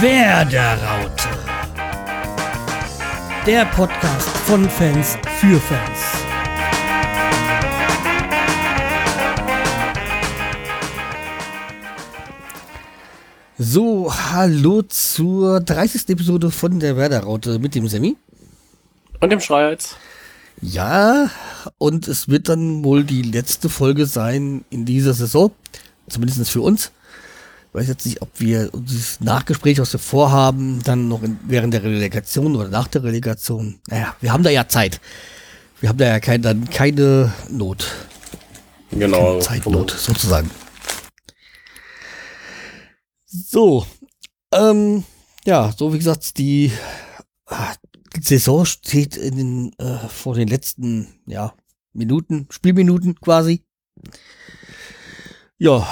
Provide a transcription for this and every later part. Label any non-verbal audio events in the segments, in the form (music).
Werderaute. Der Podcast von Fans für Fans. So, hallo zur 30. Episode von der Werderaute mit dem Semi. Und dem Schreihals. Ja, und es wird dann wohl die letzte Folge sein in dieser Saison. Zumindest für uns. Ich weiß jetzt nicht, ob wir dieses Nachgespräch, was wir vorhaben, dann noch in, während der Relegation oder nach der Relegation. Naja, wir haben da ja Zeit. Wir haben da ja kein, dann keine Not. Genau. Keine Zeitnot, sozusagen. So. Ähm, ja, so wie gesagt, die, ah, die Saison steht in den, äh, vor den letzten, ja, Minuten, Spielminuten quasi. Ja,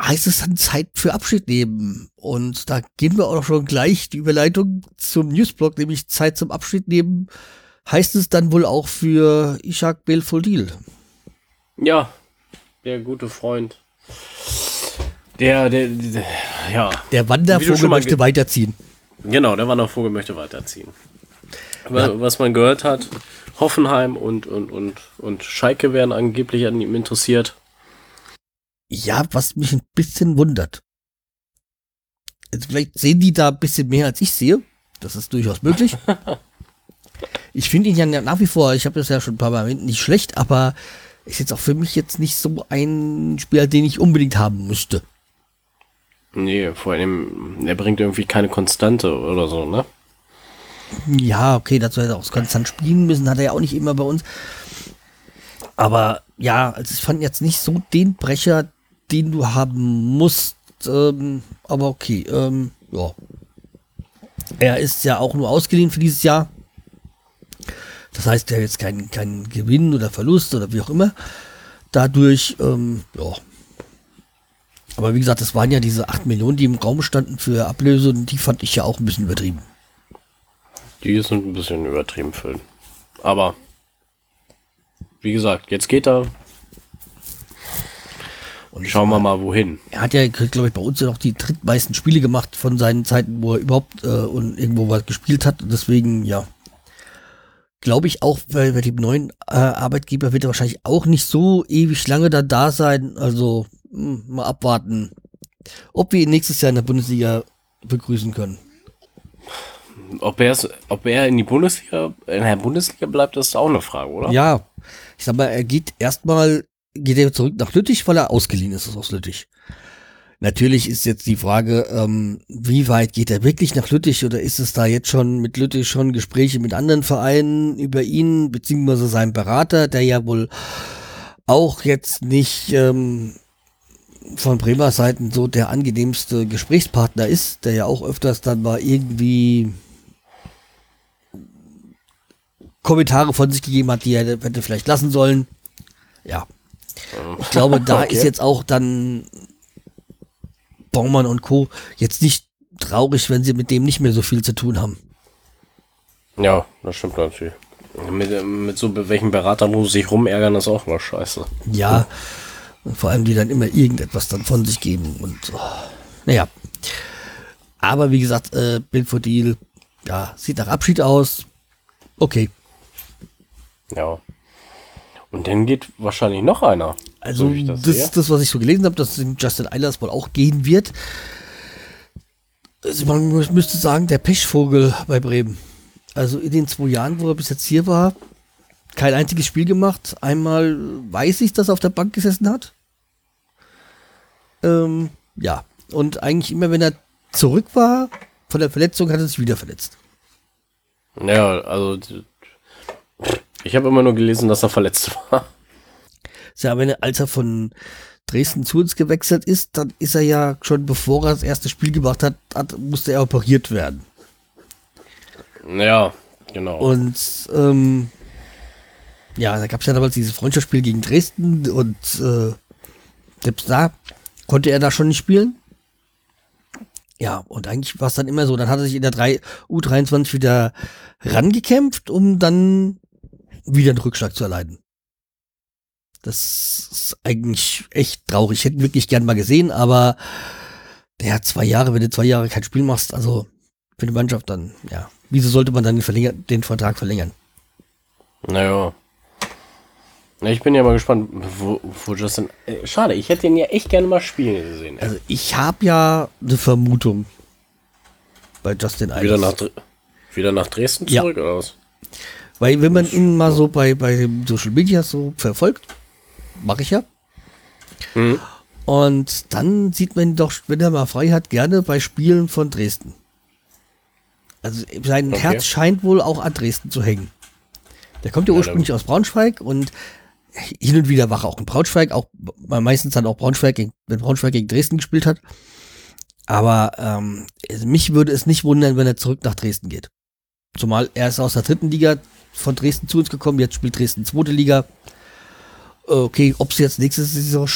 heißt es dann Zeit für Abschied nehmen. Und da gehen wir auch schon gleich die Überleitung zum Newsblog, nämlich Zeit zum Abschied nehmen. Heißt es dann wohl auch für Ishak Belfodil? Ja, der gute Freund. Der, der, der ja. Der Wandervogel möchte weiterziehen. Genau, der Wandervogel möchte weiterziehen. Ja. Was man gehört hat, Hoffenheim und, und, und, und Schalke werden angeblich an ihm interessiert. Ja, was mich ein bisschen wundert. Jetzt vielleicht sehen die da ein bisschen mehr als ich sehe. Das ist durchaus möglich. (laughs) ich finde ihn ja nach wie vor, ich habe das ja schon ein paar Mal erwähnt, nicht schlecht, aber ist jetzt auch für mich jetzt nicht so ein Spieler, den ich unbedingt haben müsste. Nee, vor allem, er bringt irgendwie keine Konstante oder so, ne? Ja, okay, dazu hätte er auch konstant spielen müssen, hat er ja auch nicht immer bei uns. Aber ja, also ich fand jetzt nicht so den Brecher, den du haben musst. Ähm, aber okay, ähm, ja. Er ist ja auch nur ausgeliehen für dieses Jahr. Das heißt, er hat jetzt keinen kein Gewinn oder Verlust oder wie auch immer. Dadurch, ähm, ja. Aber wie gesagt, das waren ja diese 8 Millionen, die im Raum standen für Ablöse und die fand ich ja auch ein bisschen übertrieben. Die sind ein bisschen übertrieben ihn. Aber wie gesagt, jetzt geht er. Und schauen wir mal, wohin. Er hat ja, glaube ich, bei uns ja noch die drittmeisten Spiele gemacht von seinen Zeiten, wo er überhaupt äh, und irgendwo was gespielt hat. Und deswegen, ja, glaube ich auch, bei, bei dem neuen äh, Arbeitgeber wird er wahrscheinlich auch nicht so ewig lange da da sein. Also mh, hm, mal abwarten, ob wir ihn nächstes Jahr in der Bundesliga begrüßen können. Ob er, ob er in die Bundesliga, in der Bundesliga bleibt, ist auch eine Frage, oder? Ja, ich sag mal, er geht erstmal, geht er zurück nach Lüttich, weil er ausgeliehen ist aus Lüttich. Natürlich ist jetzt die Frage, ähm, wie weit geht er wirklich nach Lüttich oder ist es da jetzt schon mit Lüttich schon Gespräche mit anderen Vereinen über ihn, beziehungsweise seinem Berater, der ja wohl auch jetzt nicht ähm, von Bremer Seiten so der angenehmste Gesprächspartner ist, der ja auch öfters dann mal irgendwie Kommentare von sich gegeben hat, die er hätte vielleicht lassen sollen. Ja. Ich glaube, da (laughs) okay. ist jetzt auch dann Baumann und Co. jetzt nicht traurig, wenn sie mit dem nicht mehr so viel zu tun haben. Ja, das stimmt natürlich. Mit, mit so welchen Beratern muss sich rumärgern, ist auch mal scheiße. Ja, vor allem die dann immer irgendetwas dann von sich geben und oh, naja. Aber wie gesagt, äh, Bild for Deal, ja, sieht nach Abschied aus. Okay. Ja. Und dann geht wahrscheinlich noch einer. Also, so das, das ist das, was ich so gelesen habe, dass Justin Eilers wohl auch gehen wird. Also man müsste sagen, der Pechvogel bei Bremen. Also in den zwei Jahren, wo er bis jetzt hier war, kein einziges Spiel gemacht. Einmal weiß ich, dass er auf der Bank gesessen hat. Ähm, ja. Und eigentlich immer, wenn er zurück war von der Verletzung, hat er sich wieder verletzt. Ja, also ich habe immer nur gelesen, dass er verletzt war. Ja, wenn er, als er von Dresden zu uns gewechselt ist, dann ist er ja schon bevor er das erste Spiel gemacht hat, hat musste er operiert werden. Ja, genau. Und ähm, ja, da gab es ja damals dieses Freundschaftsspiel gegen Dresden und äh, selbst da konnte er da schon nicht spielen. Ja, und eigentlich war es dann immer so, dann hat er sich in der 3, U23 wieder rangekämpft, um dann wieder einen Rückschlag zu erleiden. Das ist eigentlich echt traurig. Ich hätte ihn wirklich gern mal gesehen, aber der hat zwei Jahre, wenn du zwei Jahre kein Spiel machst, also für die Mannschaft dann, ja. Wieso sollte man dann den, den Vertrag verlängern? Naja. Ich bin ja mal gespannt, wo, wo Justin. Äh, schade, ich hätte ihn ja echt gerne mal spielen gesehen. Also ich habe ja eine Vermutung bei Justin Wieder nach, wieder nach Dresden zurück ja. oder was? Weil wenn man ihn mal so bei, bei Social Media so verfolgt, mache ich ja. Mhm. Und dann sieht man ihn doch, wenn er mal frei hat, gerne bei Spielen von Dresden. Also sein okay. Herz scheint wohl auch an Dresden zu hängen. Der kommt ja, ja ursprünglich aus Braunschweig und hin und wieder war er auch in Braunschweig, auch meistens dann auch Braunschweig, gegen, wenn Braunschweig gegen Dresden gespielt hat. Aber ähm, mich würde es nicht wundern, wenn er zurück nach Dresden geht. Zumal er ist aus der dritten Liga von Dresden zu uns gekommen, jetzt spielt Dresden zweite Liga. Okay, ob sie jetzt nächste Saison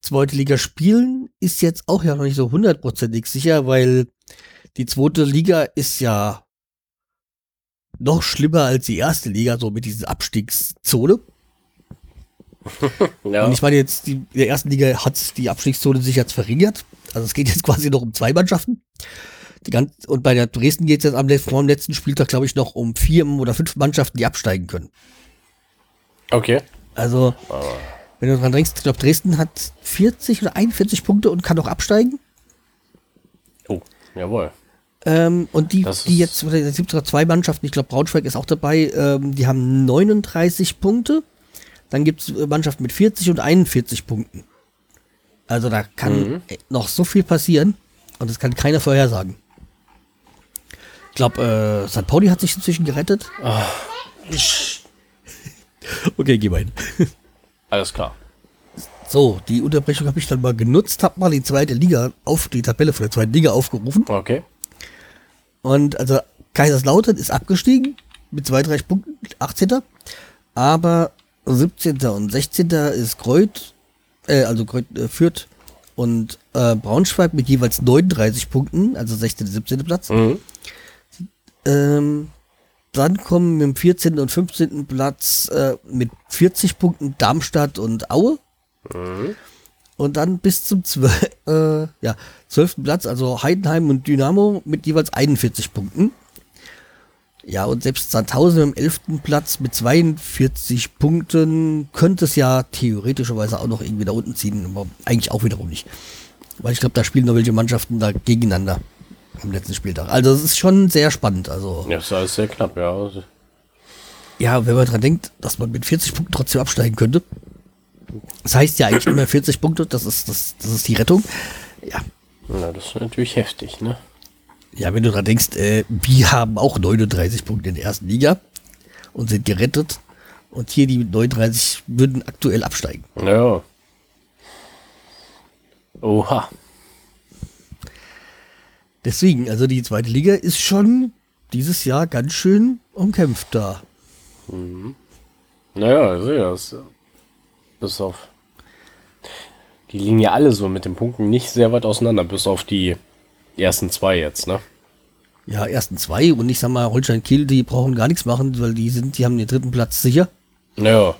zweite Liga spielen, ist jetzt auch ja noch nicht so hundertprozentig sicher, weil die zweite Liga ist ja noch schlimmer als die erste Liga, so mit dieser Abstiegszone. (laughs) ja. Und ich meine jetzt, die, in der ersten Liga hat die Abstiegszone sich jetzt verringert. Also es geht jetzt quasi noch um zwei Mannschaften. Ganz, und bei der Dresden geht es jetzt am, vor dem letzten Spieltag, glaube ich, noch um vier oder fünf Mannschaften, die absteigen können. Okay. Also, wenn du dran denkst, ich glaube, Dresden hat 40 oder 41 Punkte und kann auch absteigen. Oh, jawohl. Ähm, und die, die jetzt, es gibt sogar zwei Mannschaften, ich glaube, Braunschweig ist auch dabei, ähm, die haben 39 Punkte. Dann gibt es Mannschaften mit 40 und 41 Punkten. Also da kann mhm. noch so viel passieren und das kann keiner vorhersagen. Ich glaube, äh, St. Pauli hat sich inzwischen gerettet. Oh. (laughs) okay, geh mal hin. (laughs) Alles klar. So, die Unterbrechung habe ich dann mal genutzt, habe mal die zweite Liga auf, die Tabelle von der zweiten Liga aufgerufen. Okay. Und also Kaiserslautern ist abgestiegen mit 32 Punkten, 18. Aber 17. und 16. ist Kreuz, äh, also Kreuz äh, führt und äh, Braunschweig mit jeweils 39 Punkten, also 16. und 17. Platz. Mhm. Ähm, dann kommen mit dem 14. und 15. Platz äh, mit 40 Punkten Darmstadt und Aue. Mhm. Und dann bis zum 12. Äh, ja, 12. Platz, also Heidenheim und Dynamo mit jeweils 41 Punkten. Ja, und selbst Sandhausen im 11. Platz mit 42 Punkten könnte es ja theoretischerweise auch noch irgendwie da unten ziehen, aber eigentlich auch wiederum nicht. Weil ich glaube, da spielen noch welche Mannschaften da gegeneinander am letzten Spieltag. Also es ist schon sehr spannend. Also, ja, es ist alles sehr knapp, ja. Ja, wenn man dran denkt, dass man mit 40 Punkten trotzdem absteigen könnte. Das heißt ja eigentlich immer 40 Punkte, das ist, das, das ist die Rettung. Ja. Na, das ist natürlich heftig, ne? Ja, wenn du dran denkst, äh, wir haben auch 39 Punkte in der ersten Liga und sind gerettet. Und hier die 39 würden aktuell absteigen. Ja. Oha. Deswegen, also die zweite Liga ist schon dieses Jahr ganz schön umkämpft da. Mhm. Naja, ich sehe das. Bis auf. Die liegen ja alle so mit den Punkten nicht sehr weit auseinander, bis auf die ersten zwei jetzt, ne? Ja, ersten zwei und ich sag mal, Holstein Kiel, die brauchen gar nichts machen, weil die sind, die haben den dritten Platz sicher. Ja.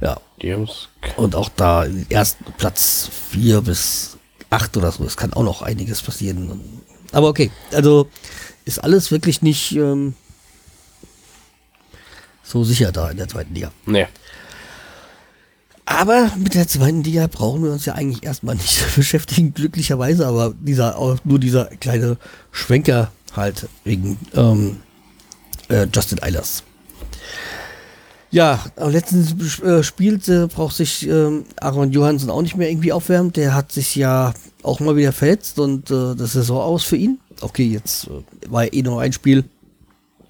Ja. Und auch da ersten Platz vier bis acht oder so, es kann auch noch einiges passieren. Aber okay, also ist alles wirklich nicht ähm, so sicher da in der zweiten Liga. Nee. Aber mit der zweiten Liga brauchen wir uns ja eigentlich erstmal nicht (laughs) beschäftigen, glücklicherweise, aber dieser, nur dieser kleine Schwenker halt wegen ähm, äh, Justin Eilers. Ja, am letzten äh, Spiel äh, braucht sich ähm, Aaron Johansson auch nicht mehr irgendwie aufwärmen. Der hat sich ja auch mal wieder verletzt und äh, das ist so aus für ihn. Okay, jetzt äh, war eh noch ein Spiel.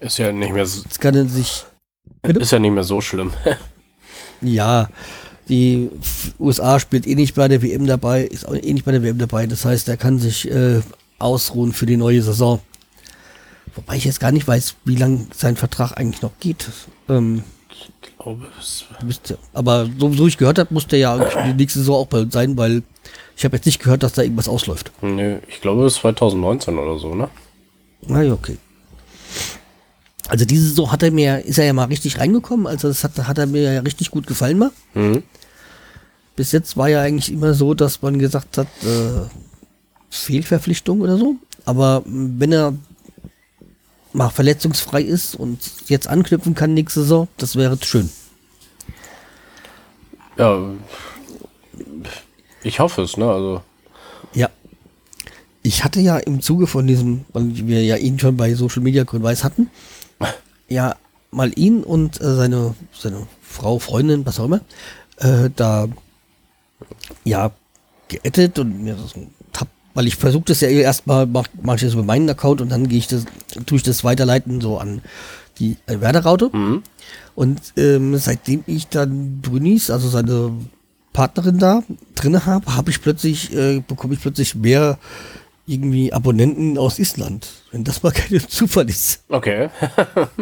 Ist ja nicht mehr so. Jetzt kann er sich. Bitte? Ist ja nicht mehr so schlimm. (laughs) ja, die USA spielt eh nicht bei der WM dabei, ist auch eh nicht bei der WM dabei. Das heißt, er kann sich äh, ausruhen für die neue Saison. Wobei ich jetzt gar nicht weiß, wie lang sein Vertrag eigentlich noch geht. Ähm, ich glaube es. Müsste, aber so, so ich gehört habe, muss der ja die nächste Saison auch bei sein, weil ich habe jetzt nicht gehört, dass da irgendwas ausläuft. Nö, ich glaube es ist 2019 oder so, ne? Na ja, okay. Also diese Saison hat er mir, ist er ja mal richtig reingekommen, also das hat, hat er mir ja richtig gut gefallen mal. Mhm. Bis jetzt war ja eigentlich immer so, dass man gesagt hat, äh, Fehlverpflichtung oder so. Aber wenn er mal verletzungsfrei ist und jetzt anknüpfen kann nächste Saison, das wäre schön. Ja, ich hoffe es, ne? Also. Ja. Ich hatte ja im Zuge von diesem, weil wir ja ihn schon bei Social Media Grün-Weiß hatten, (laughs) ja mal ihn und äh, seine, seine Frau, Freundin, was auch immer, äh, da ja geettet und mir das weil ich versuche das ja erstmal, mach, mach ich das über meinen Account und dann gehe ich das, tue ich das weiterleiten so an die äh, Werder-Raute. Mhm. Und ähm, seitdem ich dann Brünis, also seine Partnerin da drinne habe, habe ich plötzlich, äh, bekomme ich plötzlich mehr irgendwie Abonnenten aus Island. Wenn das mal (laughs) kein Zufall ist. Okay.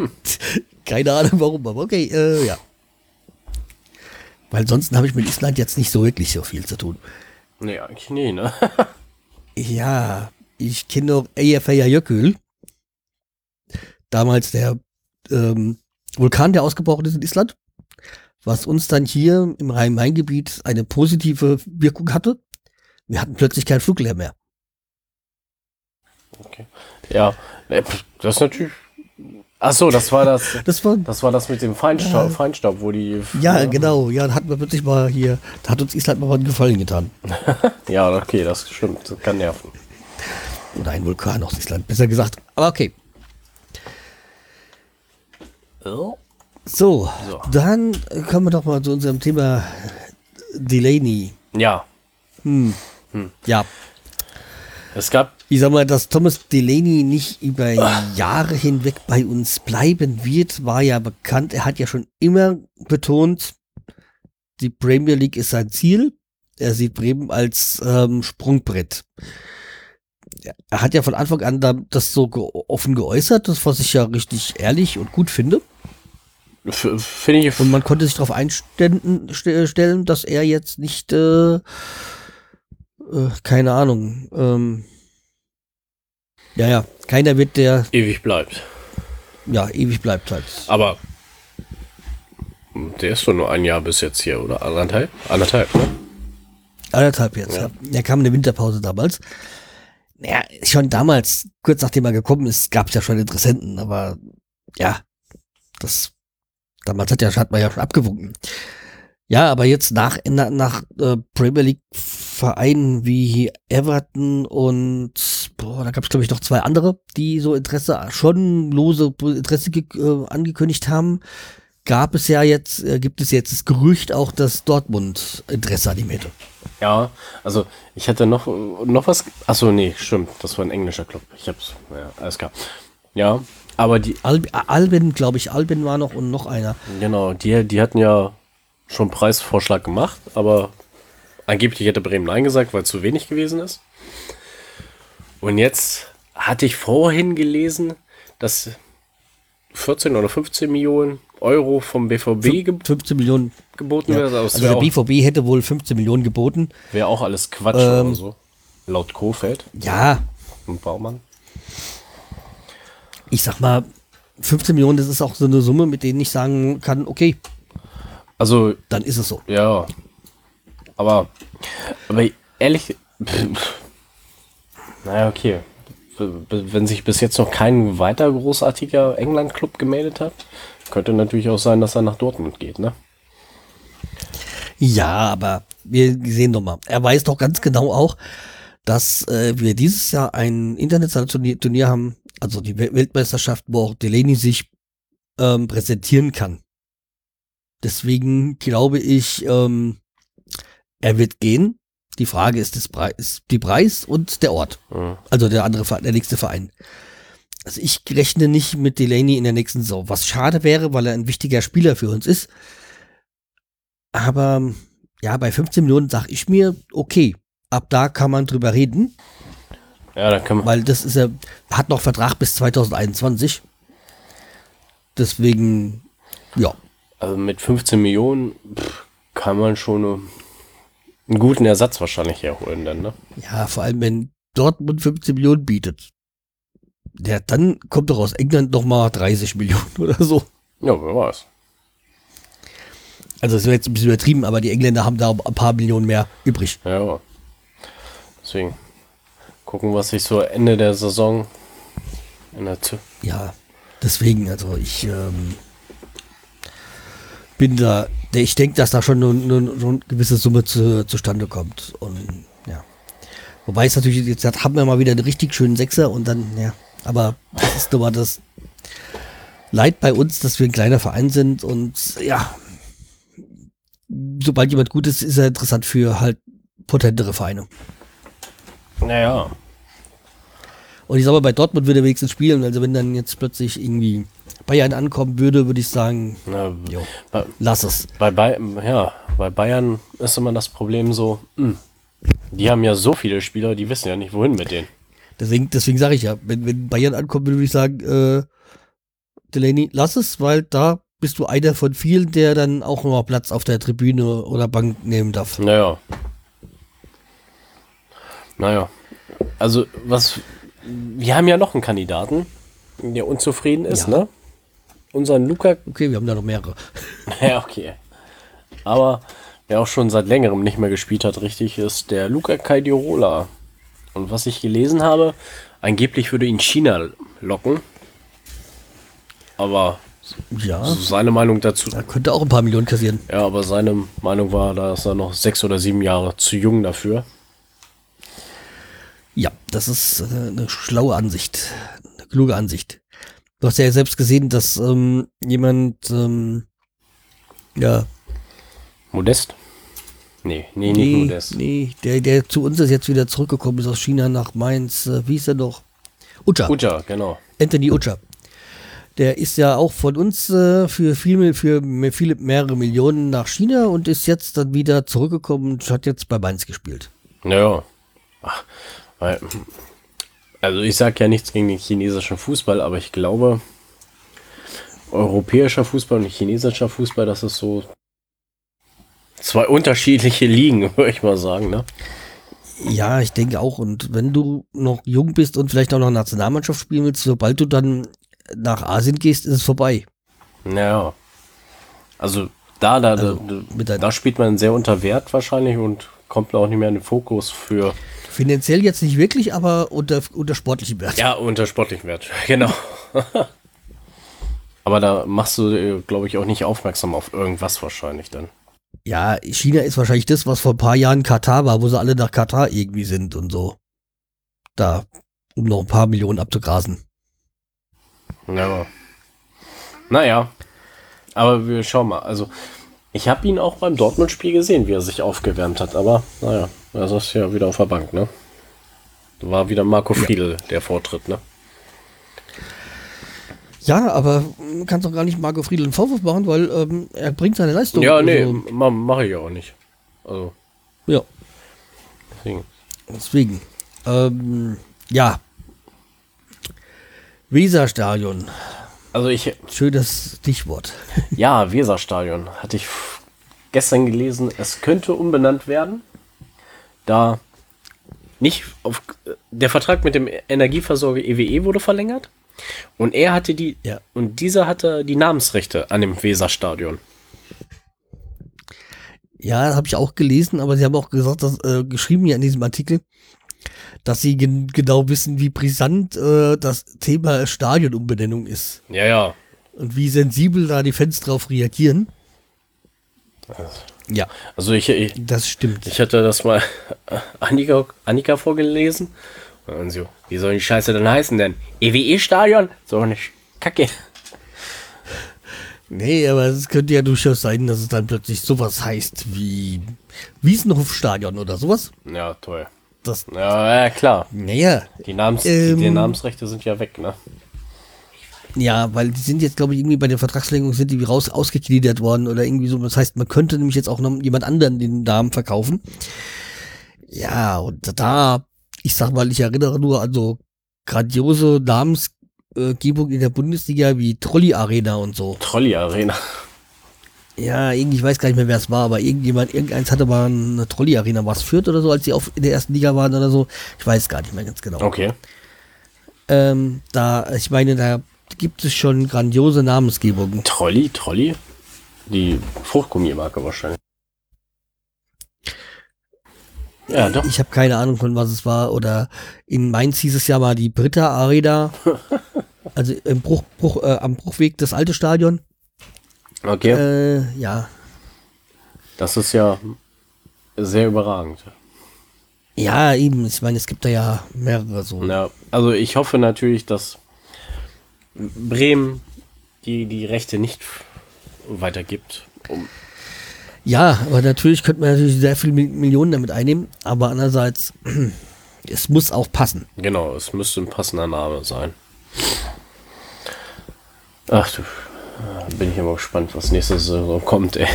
(laughs) Keine Ahnung warum, aber okay, äh, ja. Weil ansonsten habe ich mit Island jetzt nicht so wirklich so viel zu tun. nee, eigentlich nie, ne? (laughs) Ja, ich kenne noch Eyjafjallajökull. Jökull. Damals der ähm, Vulkan, der ausgebrochen ist in Island. Was uns dann hier im Rhein-Main-Gebiet eine positive Wirkung hatte. Wir hatten plötzlich keinen Fluglärm mehr. Okay. Ja, pf, das ist natürlich. Ach so, das war das. (laughs) Das war, Das war das mit dem Feinstaub, Ja. Feinstaub wo die. ja, genau. Ja, da hatten wir plötzlich mal hier, da hat uns Island mal einen Gefallen getan. (laughs) Ja, okay, das stimmt. Das kann nerven. Oder ein Vulkan aus Island, besser gesagt. Aber okay. So, So. dann kommen wir doch mal zu unserem Thema Delaney. Ja, Ja, es gab. ich sag mal, dass Thomas Delaney nicht über Jahre hinweg bei uns bleiben wird, war ja bekannt. Er hat ja schon immer betont, die Premier League ist sein Ziel. Er sieht Bremen als ähm, Sprungbrett. Er hat ja von Anfang an da, das so ge offen geäußert, das was ich ja richtig ehrlich und gut finde. Finde ich. Und man konnte sich darauf einstellen, st- stellen, dass er jetzt nicht, äh, äh, keine Ahnung, ähm, ja, ja, keiner wird der, ewig bleibt. ja, ewig bleibt halt. Aber. Der ist doch nur ein Jahr bis jetzt hier, oder? Anderthalb? Anderthalb, ne? Anderthalb jetzt, ja. Ja. Er kam in der Winterpause damals. Naja, schon damals, kurz nachdem er gekommen ist, gab es ja schon Interessenten, aber ja, das, damals hat, ja, hat man ja schon abgewunken. Ja, aber jetzt nach, nach, nach äh, Premier League Vereinen wie Everton und boah, da gab es glaube ich noch zwei andere, die so Interesse, schon lose Interesse äh, angekündigt haben. Gab es ja jetzt, äh, gibt es jetzt das Gerücht auch, dass Dortmund Interesse an ihm hätte. Ja, also ich hätte noch, noch was. Achso, nee, stimmt. Das war ein englischer Club. Ich hab's. Ja, alles klar. Ja, aber die, Alb Albin, glaube ich, Albin war noch und noch einer. genau, die, die hatten ja schon Preisvorschlag gemacht, aber angeblich hätte Bremen Nein gesagt, weil zu wenig gewesen ist. Und jetzt hatte ich vorhin gelesen, dass 14 oder 15 Millionen Euro vom BVB ge 15 Millionen. geboten Ja. werden. Also der BVB hätte wohl 15 Millionen geboten. Wäre auch alles Quatsch Ähm, oder so. Laut Kofeld Ja, und Baumann. ich sag mal, 15 Millionen, das ist auch so eine Summe, mit denen ich sagen kann, okay, Also, dann ist es so. ja. Aber, aber ehrlich, naja, okay. Wenn sich bis jetzt noch kein weiter großartiger England-Club gemeldet hat, könnte natürlich auch sein, dass er nach Dortmund geht, ne? Ja, aber wir sehen doch mal. Er weiß doch ganz genau auch, dass äh, wir dieses Jahr ein internationales Turnier, Turnier haben, also die Wel- Weltmeisterschaft, wo auch Delaney sich ähm, präsentieren kann. Deswegen glaube ich, ähm, er wird gehen. Die Frage ist, das Preis, die Preis und der Ort. Mhm. Also der andere Verein, der nächste Verein. Also ich rechne nicht mit Delaney in der nächsten Saison, was schade wäre, weil er ein wichtiger Spieler für uns ist. Aber ja, bei 15 Millionen sag ich mir, okay, ab da kann man drüber reden, Ja, da kann man. weil das ist er hat noch Vertrag bis 2021. Deswegen, ja, Also mit 15 Millionen pff, kann man schon einen guten Ersatz wahrscheinlich herholen, dann, ne? ja, vor allem wenn Dortmund 15 Millionen bietet. Ja, dann kommt doch aus England noch mal 30 Millionen (laughs) oder so. Ja, wer weiß. Also es wäre jetzt ein bisschen übertrieben, aber die Engländer haben da ein paar Millionen mehr übrig. Ja. Deswegen gucken, was sich so Ende der Saison in der Z Ja, deswegen, also ich ähm, bin da, ich denke, dass da schon eine, eine, gewisse Summe zu, zustande kommt. Und ja. Wobei es natürlich, jetzt haben wir mal wieder einen richtig schönen Sechser und dann, ja, aber das ist nochmal das Leid bei uns, dass wir ein kleiner Verein sind und ja, sobald jemand gut ist, ist er interessant für halt potentere Vereine. Naja. Und ich sag mal, bei Dortmund würde er wenigstens spielen. Also wenn dann jetzt plötzlich irgendwie Bayern ankommen würde, würde ich sagen, Na, jo, bei, lass es. bei, Bay ja, bei Bayern ist immer das Problem so, mh, die haben ja so viele Spieler, die wissen ja nicht, wohin mit denen. Deswegen, deswegen sage ich ja, wenn, wenn Bayern ankommen würde, würde ich sagen, äh, Delaney, lass es, weil da bist du einer von vielen, der dann auch noch Platz auf der Tribüne oder Bank nehmen darf. Naja. Naja. Also, was. Wir haben ja noch einen Kandidaten, der unzufrieden ist, Ja. ne? Unseren Luca. Okay, wir haben da noch mehrere. (laughs) Ja, okay. Aber wer auch schon seit längerem nicht mehr gespielt hat, richtig, ist der Luca Caidirola. Und was ich gelesen habe, angeblich würde ihn China locken. Aber Ja, seine Meinung dazu. er könnte auch ein paar Millionen kassieren. Ja, aber seine Meinung war, dass er noch sechs oder sieben Jahre zu jung dafür. Ja, das ist äh, eine schlaue Ansicht, eine kluge Ansicht. Du hast ja selbst gesehen, dass ähm, jemand, ähm, ja, Modest? Nee, nee, nicht nee, Modest. nee, der, der zu uns ist jetzt wieder zurückgekommen ist aus China nach Mainz, äh, wie ist er noch? Ucha, Uja, genau. Anthony Ucha. Der ist ja auch von uns äh, für, viel, für viele, mehrere Millionen nach China und ist jetzt dann wieder zurückgekommen und hat jetzt bei Mainz gespielt. Naja. Ach, weil, also ich sag ja nichts gegen den chinesischen Fußball, aber ich glaube, europäischer Fußball und chinesischer Fußball, das ist so zwei unterschiedliche Ligen, (laughs) würde ich mal sagen, ne? Ja, ich denke auch. Und wenn du noch jung bist und vielleicht auch noch Nationalmannschaft spielen willst, sobald du dann nach Asien gehst, ist es vorbei. Naja. Also da, da, Also, da, da spielt man sehr unter Wert wahrscheinlich und kommt auch nicht mehr in den Fokus für Finanziell jetzt nicht wirklich, aber unter, unter sportlichem Wert. Ja, unter sportlichen Wert, (laughs) genau. Aber da machst du, glaube ich, auch nicht aufmerksam auf irgendwas wahrscheinlich dann. Ja, China ist wahrscheinlich das, was vor ein paar Jahren Katar war, wo sie alle nach Katar irgendwie sind und so. Da, um noch ein paar Millionen abzugrasen. Ja. Naja. Aber wir schauen mal. Also, ich habe ihn auch beim Dortmund-Spiel gesehen, wie er sich aufgewärmt hat. Aber, naja, er saß ja wieder auf der Bank, ne? Da war wieder Marco Friedl der Vortritt, ne? Ja, aber man kann doch gar nicht Marco Friedl einen Vorwurf machen, weil ähm, er bringt seine Leistung. Ja, nee, Also, ma mache ich ja auch nicht. Also, ja, deswegen. deswegen. Ähm, ja. Weserstadion. Also, ich, Schönes Stichwort. Ja, Weserstadion hatte ich gestern gelesen. Es könnte umbenannt werden, da nicht auf der Vertrag mit dem Energieversorger EWE wurde verlängert und er hatte die Ja. und dieser hatte die Namensrechte an dem Weserstadion. Ja, habe ich auch gelesen, aber sie haben auch gesagt, dass, äh, geschrieben hier in diesem Artikel, dass sie gen genau wissen, wie brisant äh, das Thema Stadionumbenennung ist Ja, ja. und wie sensibel da die Fans drauf reagieren. Ja, Also ich, ich, das stimmt. ich hatte das mal (laughs) Annika, Annika vorgelesen und so, wie soll die Scheiße denn heißen denn? EWE-Stadion? So eine Kacke. Nee, aber es könnte ja durchaus sein, dass es dann plötzlich sowas heißt wie Wiesenhofstadion oder sowas. Ja, toll. Das, Ja, ja klar. naja, Die, Namens Ähm. die, die Namensrechte sind ja weg, ne? Ja, weil die sind jetzt, glaube ich, irgendwie bei der Vertragsverlängerung sind die raus ausgegliedert worden oder irgendwie so. Das heißt, man könnte nämlich jetzt auch noch jemand anderen den Namen verkaufen. Ja, und da, ich sag mal, ich erinnere nur an so grandiose Namensgebung in der Bundesliga wie Trolley Arena und so. Trolley Arena. Ja, irgendwie, ich weiß gar nicht mehr, wer es war, aber irgendjemand, irgendeins hatte mal eine Trolley Arena, was führt oder so, als sie auf, in der ersten Liga waren oder so. Ich weiß gar nicht mehr ganz genau. Okay. Ähm, da, ich meine, da gibt es schon grandiose Namensgebungen. Trolley, Trolley? Die Fruchtgummimarke wahrscheinlich. Ja, doch. Ich habe keine Ahnung, von was es war. Oder in Mainz hieß es ja mal die Britta Arena. (laughs) also im Bruch, Bruch, äh, am Bruchweg das alte Stadion. Okay. Äh, ja. Das ist ja sehr überragend. Ja, eben. Ich meine, es gibt da ja mehrere so. Ja, also ich hoffe natürlich, dass Bremen die, die Rechte nicht weitergibt. Um Ja, aber natürlich könnte man natürlich sehr viele Mi- Millionen damit einnehmen. Aber andererseits, (clears throat) es muss auch passen. genau, es müsste ein passender Name sein. Ach du, bin ich aber gespannt, was nächste Saison kommt, ey.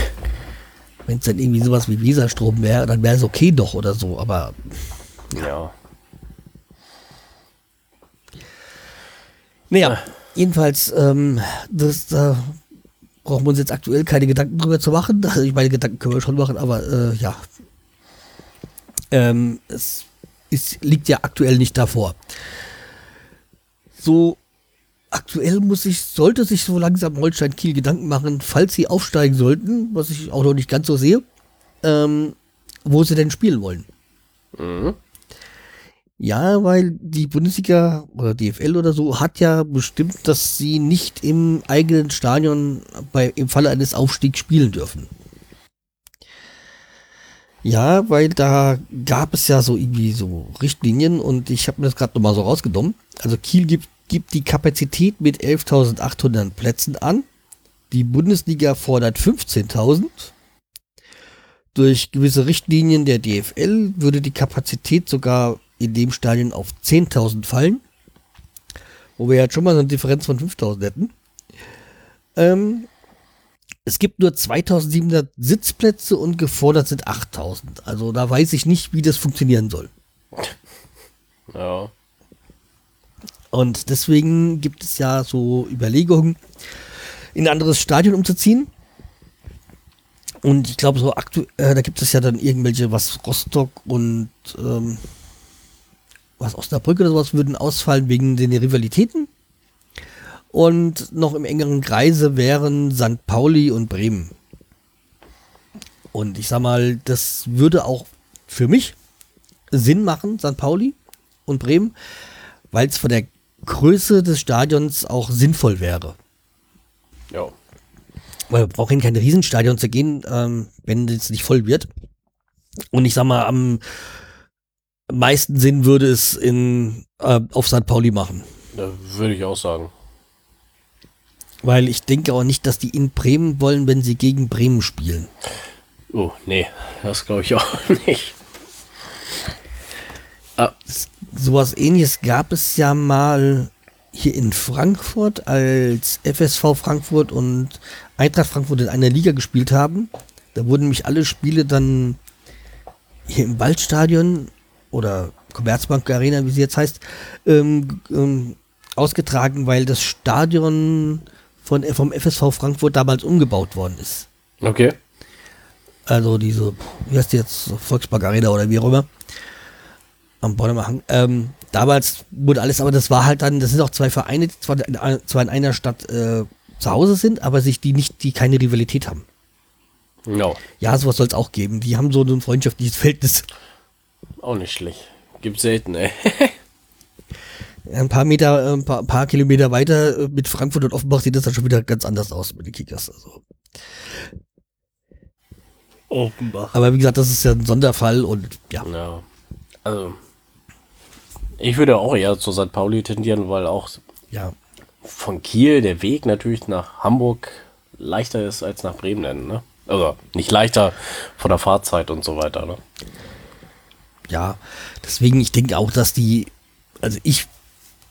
Wenn es dann irgendwie sowas wie Weserstrom wäre, dann wäre es okay doch oder so. Aber Ja. naja, jedenfalls, ähm, das, da brauchen wir uns jetzt aktuell keine Gedanken drüber zu machen. Also ich meine, Gedanken können wir schon machen, aber äh, ja. Ähm, es ist, liegt ja aktuell nicht davor. So aktuell muss ich, sollte sich so langsam Holstein Kiel Gedanken machen, falls sie aufsteigen sollten, was ich auch noch nicht ganz so sehe, ähm, wo sie denn spielen wollen. Mhm. Ja, weil die Bundesliga oder DFL oder so hat ja bestimmt, dass sie nicht im eigenen Stadion bei, im Falle eines Aufstiegs spielen dürfen. Ja, weil da gab es ja so irgendwie so Richtlinien und ich habe mir das gerade nochmal so rausgenommen. Also Kiel gibt, gibt die Kapazität mit 11.800 Plätzen an. Die Bundesliga fordert 15.000. Durch gewisse Richtlinien der DFL würde die Kapazität sogar in dem Stadion auf 10.000 fallen. Wo wir jetzt schon mal eine Differenz von 5.000 hätten. Ähm, es gibt nur 2.700 Sitzplätze und gefordert sind 8.000. Also da weiß ich nicht, wie das funktionieren soll. Ja. Und deswegen gibt es ja so Überlegungen, in ein anderes Stadion umzuziehen. Und ich glaube, so aktuell, äh, da gibt es ja dann irgendwelche, was Rostock und ähm, was Osnabrück oder sowas würden ausfallen wegen den Rivalitäten. Und noch im engeren Kreise wären St. Pauli und Bremen. Und ich sag mal, das würde auch für mich Sinn machen, St. Pauli und Bremen, weil es von der Größe des Stadions auch sinnvoll wäre. Ja. Weil wir brauchen kein Riesenstadion zu gehen, ähm, wenn es nicht voll wird. Und ich sag mal, am meisten Sinn würde es in, äh, auf St. Pauli machen. Da würde ich auch sagen. Weil ich denke auch nicht, dass die in Bremen wollen, wenn sie gegen Bremen spielen. Oh, nee, das glaube ich auch (laughs) nicht. Ah, Sowas ähnliches gab es ja mal hier in Frankfurt, als FSV Frankfurt und Eintracht Frankfurt in einer Liga gespielt haben. Da wurden nämlich alle Spiele dann hier im Waldstadion oder Commerzbank Arena, wie sie jetzt heißt, ähm, ähm, ausgetragen, weil das Stadion von, vom FSV Frankfurt damals umgebaut worden ist. okay. Also diese, wie heißt die jetzt, Volkspark Arena oder wie auch immer. Am Bornholmer Hang. Ähm, damals wurde alles, aber das war halt dann, das sind auch zwei Vereine, die zwar zwar in einer Stadt äh, zu Hause sind, aber sich die nicht, die keine Rivalität haben. No, Ja, sowas soll es auch geben. Die haben so ein freundschaftliches Verhältnis. Auch nicht schlecht. Gibt selten, ey. (laughs) Ein paar Meter, äh, ein paar, paar Kilometer weiter äh, mit Frankfurt und Offenbach sieht das dann schon wieder ganz anders aus mit den Kickers. Also. Offenbach. Aber wie gesagt, das ist ja ein Sonderfall und ja. Ja. Also, ich würde auch eher zu St. Pauli tendieren, weil auch Ja. von Kiel der Weg natürlich nach Hamburg leichter ist als nach Bremen, ne? Also, nicht leichter von der Fahrzeit und so weiter, ne? Ja, deswegen, ich denke auch, dass die, also ich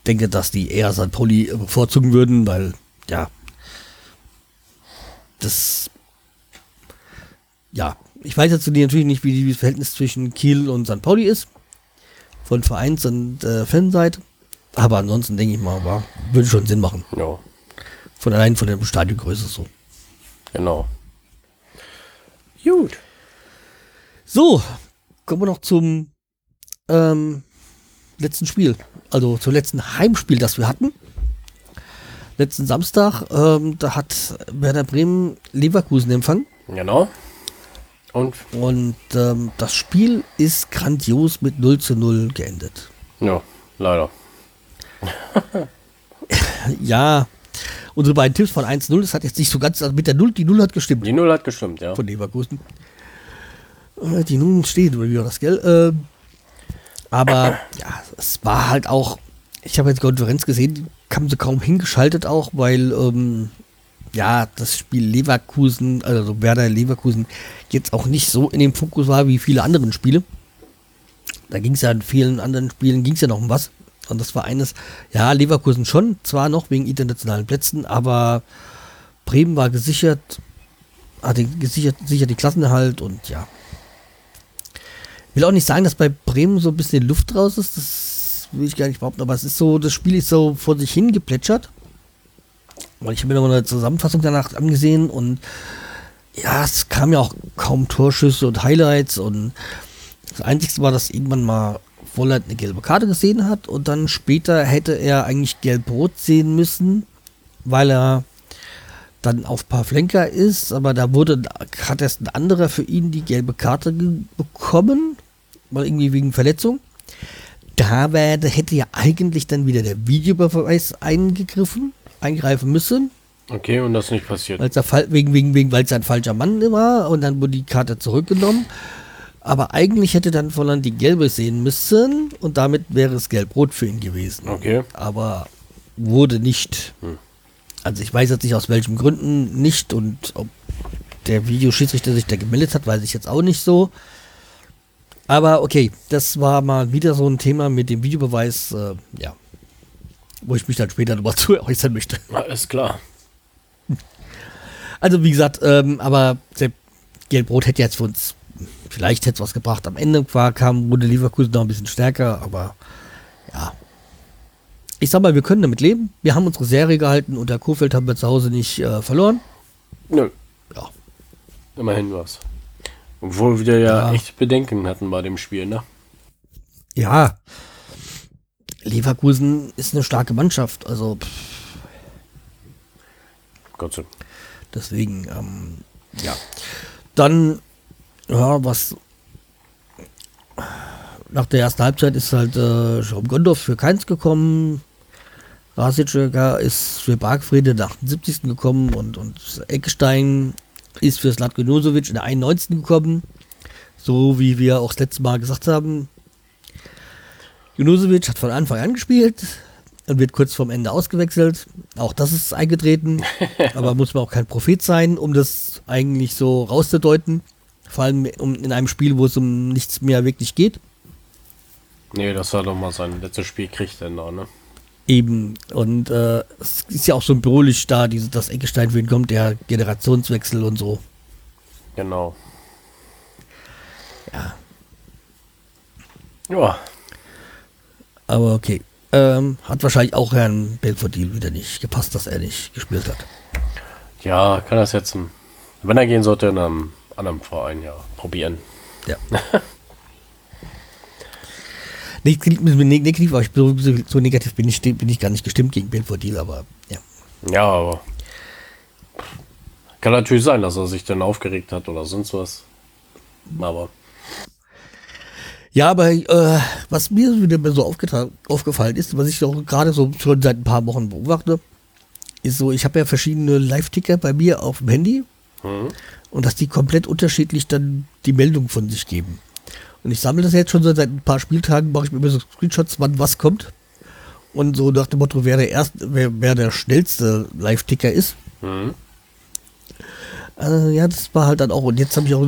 denke, dass die eher St. Pauli bevorzugen würden, weil, ja, das, ja, ich weiß jetzt natürlich nicht, wie das Verhältnis zwischen Kiel und St. Pauli ist, von Vereins- und äh, Fanseite, aber ansonsten denke ich mal, war, würde schon Sinn machen, Ja, von allein von der Stadiongröße so. genau. Gut. So, kommen wir noch zum ähm, letzten Spiel. Also zum letzten Heimspiel, das wir hatten. letzten Samstag, ähm, da hat Werder Bremen Leverkusen empfangen. Genau. Und? Und ähm, das Spiel ist grandios mit 0 zu 0 geendet. Ja, leider. (laughs) ja, unsere beiden Tipps von 1-0, das hat jetzt nicht so ganz, also mit der 0, die 0 hat gestimmt. Die 0 hat gestimmt, ja. Von Leverkusen. Äh, die 0 steht, das, gell? Ähm, aber ja, es war halt auch, ich habe jetzt Konferenz gesehen, haben sie kaum hingeschaltet auch, weil ähm, ja, das Spiel Leverkusen, also Werder Leverkusen, jetzt auch nicht so in dem Fokus war wie viele andere Spiele. Da ging es ja in vielen anderen Spielen, ging es ja noch um was. Und das war eines, ja, Leverkusen schon, zwar noch wegen internationalen Plätzen, aber Bremen war gesichert, hatte gesichert, gesichert die Klassenerhalt und ja. Will auch nicht sagen, dass bei Bremen so ein bisschen Luft raus ist, das will ich gar nicht behaupten, aber es ist so, das Spiel ist so vor sich hingeplätschert. Weil ich habe mir nochmal eine Zusammenfassung danach angesehen und ja, es kam ja auch kaum Torschüsse und Highlights und das Einzige war, dass irgendwann mal Volland eine gelbe Karte gesehen hat und dann später hätte er eigentlich gelb-rot sehen müssen, weil er dann auf paar Flenker ist, aber da wurde, hat erst ein anderer für ihn die gelbe Karte bekommen, weil irgendwie wegen Verletzung. Da wär, hätte ja eigentlich dann wieder der Videobeweis eingegriffen eingreifen müssen. Okay, und das ist nicht passiert. Weil's wegen, wegen, wegen, weil es ein falscher Mann war und dann wurde die Karte zurückgenommen. Aber eigentlich hätte dann Volland die gelbe sehen müssen und damit wäre es gelb-rot für ihn gewesen. Okay. Aber wurde nicht. Hm. Also ich weiß jetzt nicht aus welchen Gründen nicht und ob der Videoschiedsrichter sich da gemeldet hat, weiß ich jetzt auch nicht so. Aber okay, das war mal wieder so ein Thema mit dem Videobeweis. Äh, ja, wo ich mich dann später nochmal (laughs) zu äußern möchte. Alles klar. Also wie gesagt, ähm, aber Gelbrot hätte jetzt für uns, vielleicht hätte es was gebracht. Am Ende war, kam, wurde Leverkusen noch ein bisschen stärker, aber ja. Ich sag mal, wir können damit leben. Wir haben unsere Serie gehalten und der Kofeld haben wir zu Hause nicht äh, verloren. Nö. Ja. Immerhin was. Obwohl wir ja, ja, echt Bedenken hatten bei dem Spiel, ne? Ja, Leverkusen ist eine starke Mannschaft, also. Gott sei Deswegen, ähm, ja. Dann, ja, was. Nach der ersten Halbzeit ist halt äh, Jerome Gondorf für Keins gekommen. Rasic ist für Bargfriede nach dem 70. gekommen und, und Eckstein ist für Slatko Nosovic in der 91. gekommen. So wie wir auch das letzte Mal gesagt haben, Junusovic hat von Anfang an gespielt und wird kurz vorm Ende ausgewechselt. Auch das ist eingetreten, (laughs) aber muss man auch kein Prophet sein, um das eigentlich so rauszudeuten. Vor allem in einem Spiel, wo es um nichts mehr wirklich geht. Nee, das war doch mal sein letztes Spiel, kriegt er noch, ne? Eben, und äh, es ist ja auch symbolisch da, diese, dass Eckestein für ihn kommt, der Generationswechsel und so. Genau. Ja. Ja, aber okay. Ähm, hat wahrscheinlich auch Herrn Belfodil wieder nicht gepasst, dass er nicht gespielt hat. Ja, kann das jetzt, wenn er gehen sollte, in einem anderen Verein ja probieren. Ja. (laughs) negativ, negativ, aber ich, so, so, negativ bin ich, bin ich gar nicht gestimmt gegen Belfodil, aber ja. Ja, aber kann natürlich sein, dass er sich dann aufgeregt hat oder sonst was. Aber ja, aber äh, was mir wieder so aufgefallen ist, was ich auch gerade so schon seit ein paar Wochen beobachte, ist so, ich habe ja verschiedene Live-Ticker bei mir auf dem Handy mhm. und dass die komplett unterschiedlich dann die Meldung von sich geben. Und ich sammle das jetzt schon seit ein paar Spieltagen, mache ich mir immer so Screenshots, wann was kommt. Und so nach dem Motto, wer der erste, wer, wer der schnellste Live-Ticker ist. Mhm. Also, ja, das war halt dann auch. Und jetzt habe ich auch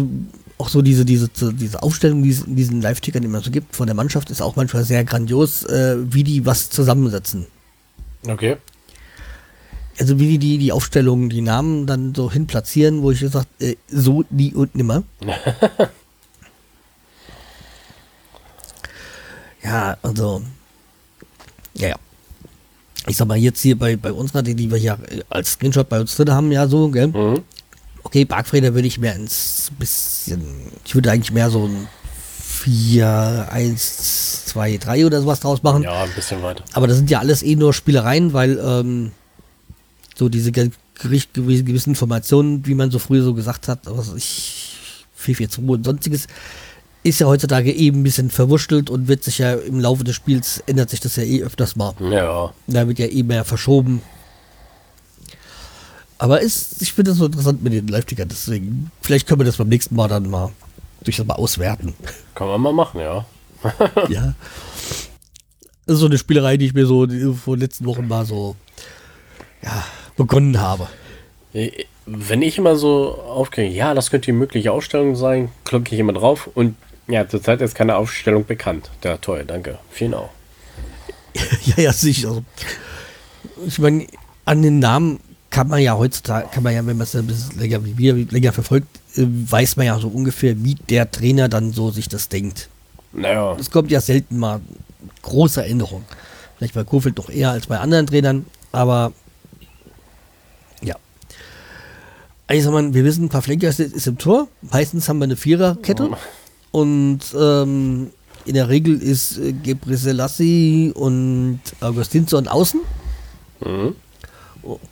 auch so diese, diese, diese Aufstellung, die es in diesen Live-Tickern immer so gibt von der Mannschaft, ist auch manchmal sehr grandios, äh, wie die was zusammensetzen. Okay. Also wie die die Aufstellungen, die Namen dann so hin platzieren, wo ich gesagt, äh, so nie und nimmer. (laughs) ja, also ja, ja. Ich sag mal, jetzt hier bei, bei unserer, die, die wir hier als Screenshot bei uns drin haben, ja so, gell? Mhm. Okay, Bargfreder würde ich mehr ins bisschen, ich würde eigentlich mehr so ein 4, 1, 2, 3 oder sowas draus machen. Ja, ein bisschen weiter. Aber das sind ja alles eh nur Spielereien, weil ähm, so diese Gericht gewissen Informationen, wie man so früher so gesagt hat, was ich, 442 und sonstiges, ist ja heutzutage eben ein bisschen verwurschtelt und wird sich ja im Laufe des Spiels, ändert sich das ja eh öfters mal. Ja. Da wird ja eh mehr verschoben. Aber ist, ich finde das so interessant mit den Live-Tickern, deswegen, vielleicht können wir das beim nächsten Mal dann mal durch das mal auswerten. Kann man mal machen, ja. (laughs) ja. Das ist so eine Spielerei, die ich mir so vor den letzten Wochen mal so, ja, begonnen habe. Äh, Wenn ich immer so aufkriege, ja, das könnte die mögliche Ausstellung sein, klicke ich immer drauf und ja, zurzeit ist keine Aufstellung bekannt. Ja, toll, danke. Vielen auch. (laughs) ja, ja, sicher. Ich meine, an den Namen kann man ja heutzutage, kann man ja, wenn man es ein bisschen länger wie wir länger verfolgt, äh, weiß man ja so ungefähr, wie der Trainer dann so sich das denkt. Naja, Es kommt ja selten mal große Änderungen. Vielleicht bei Kofeld doch eher als bei anderen Trainern, aber ja. Ich sag mal, wir wissen, Pavlenka ist, ist im Tor. Meistens haben wir eine Viererkette. Und ähm, in der Regel ist äh, Gebre Selassie und Augustinsson außen. Mhm.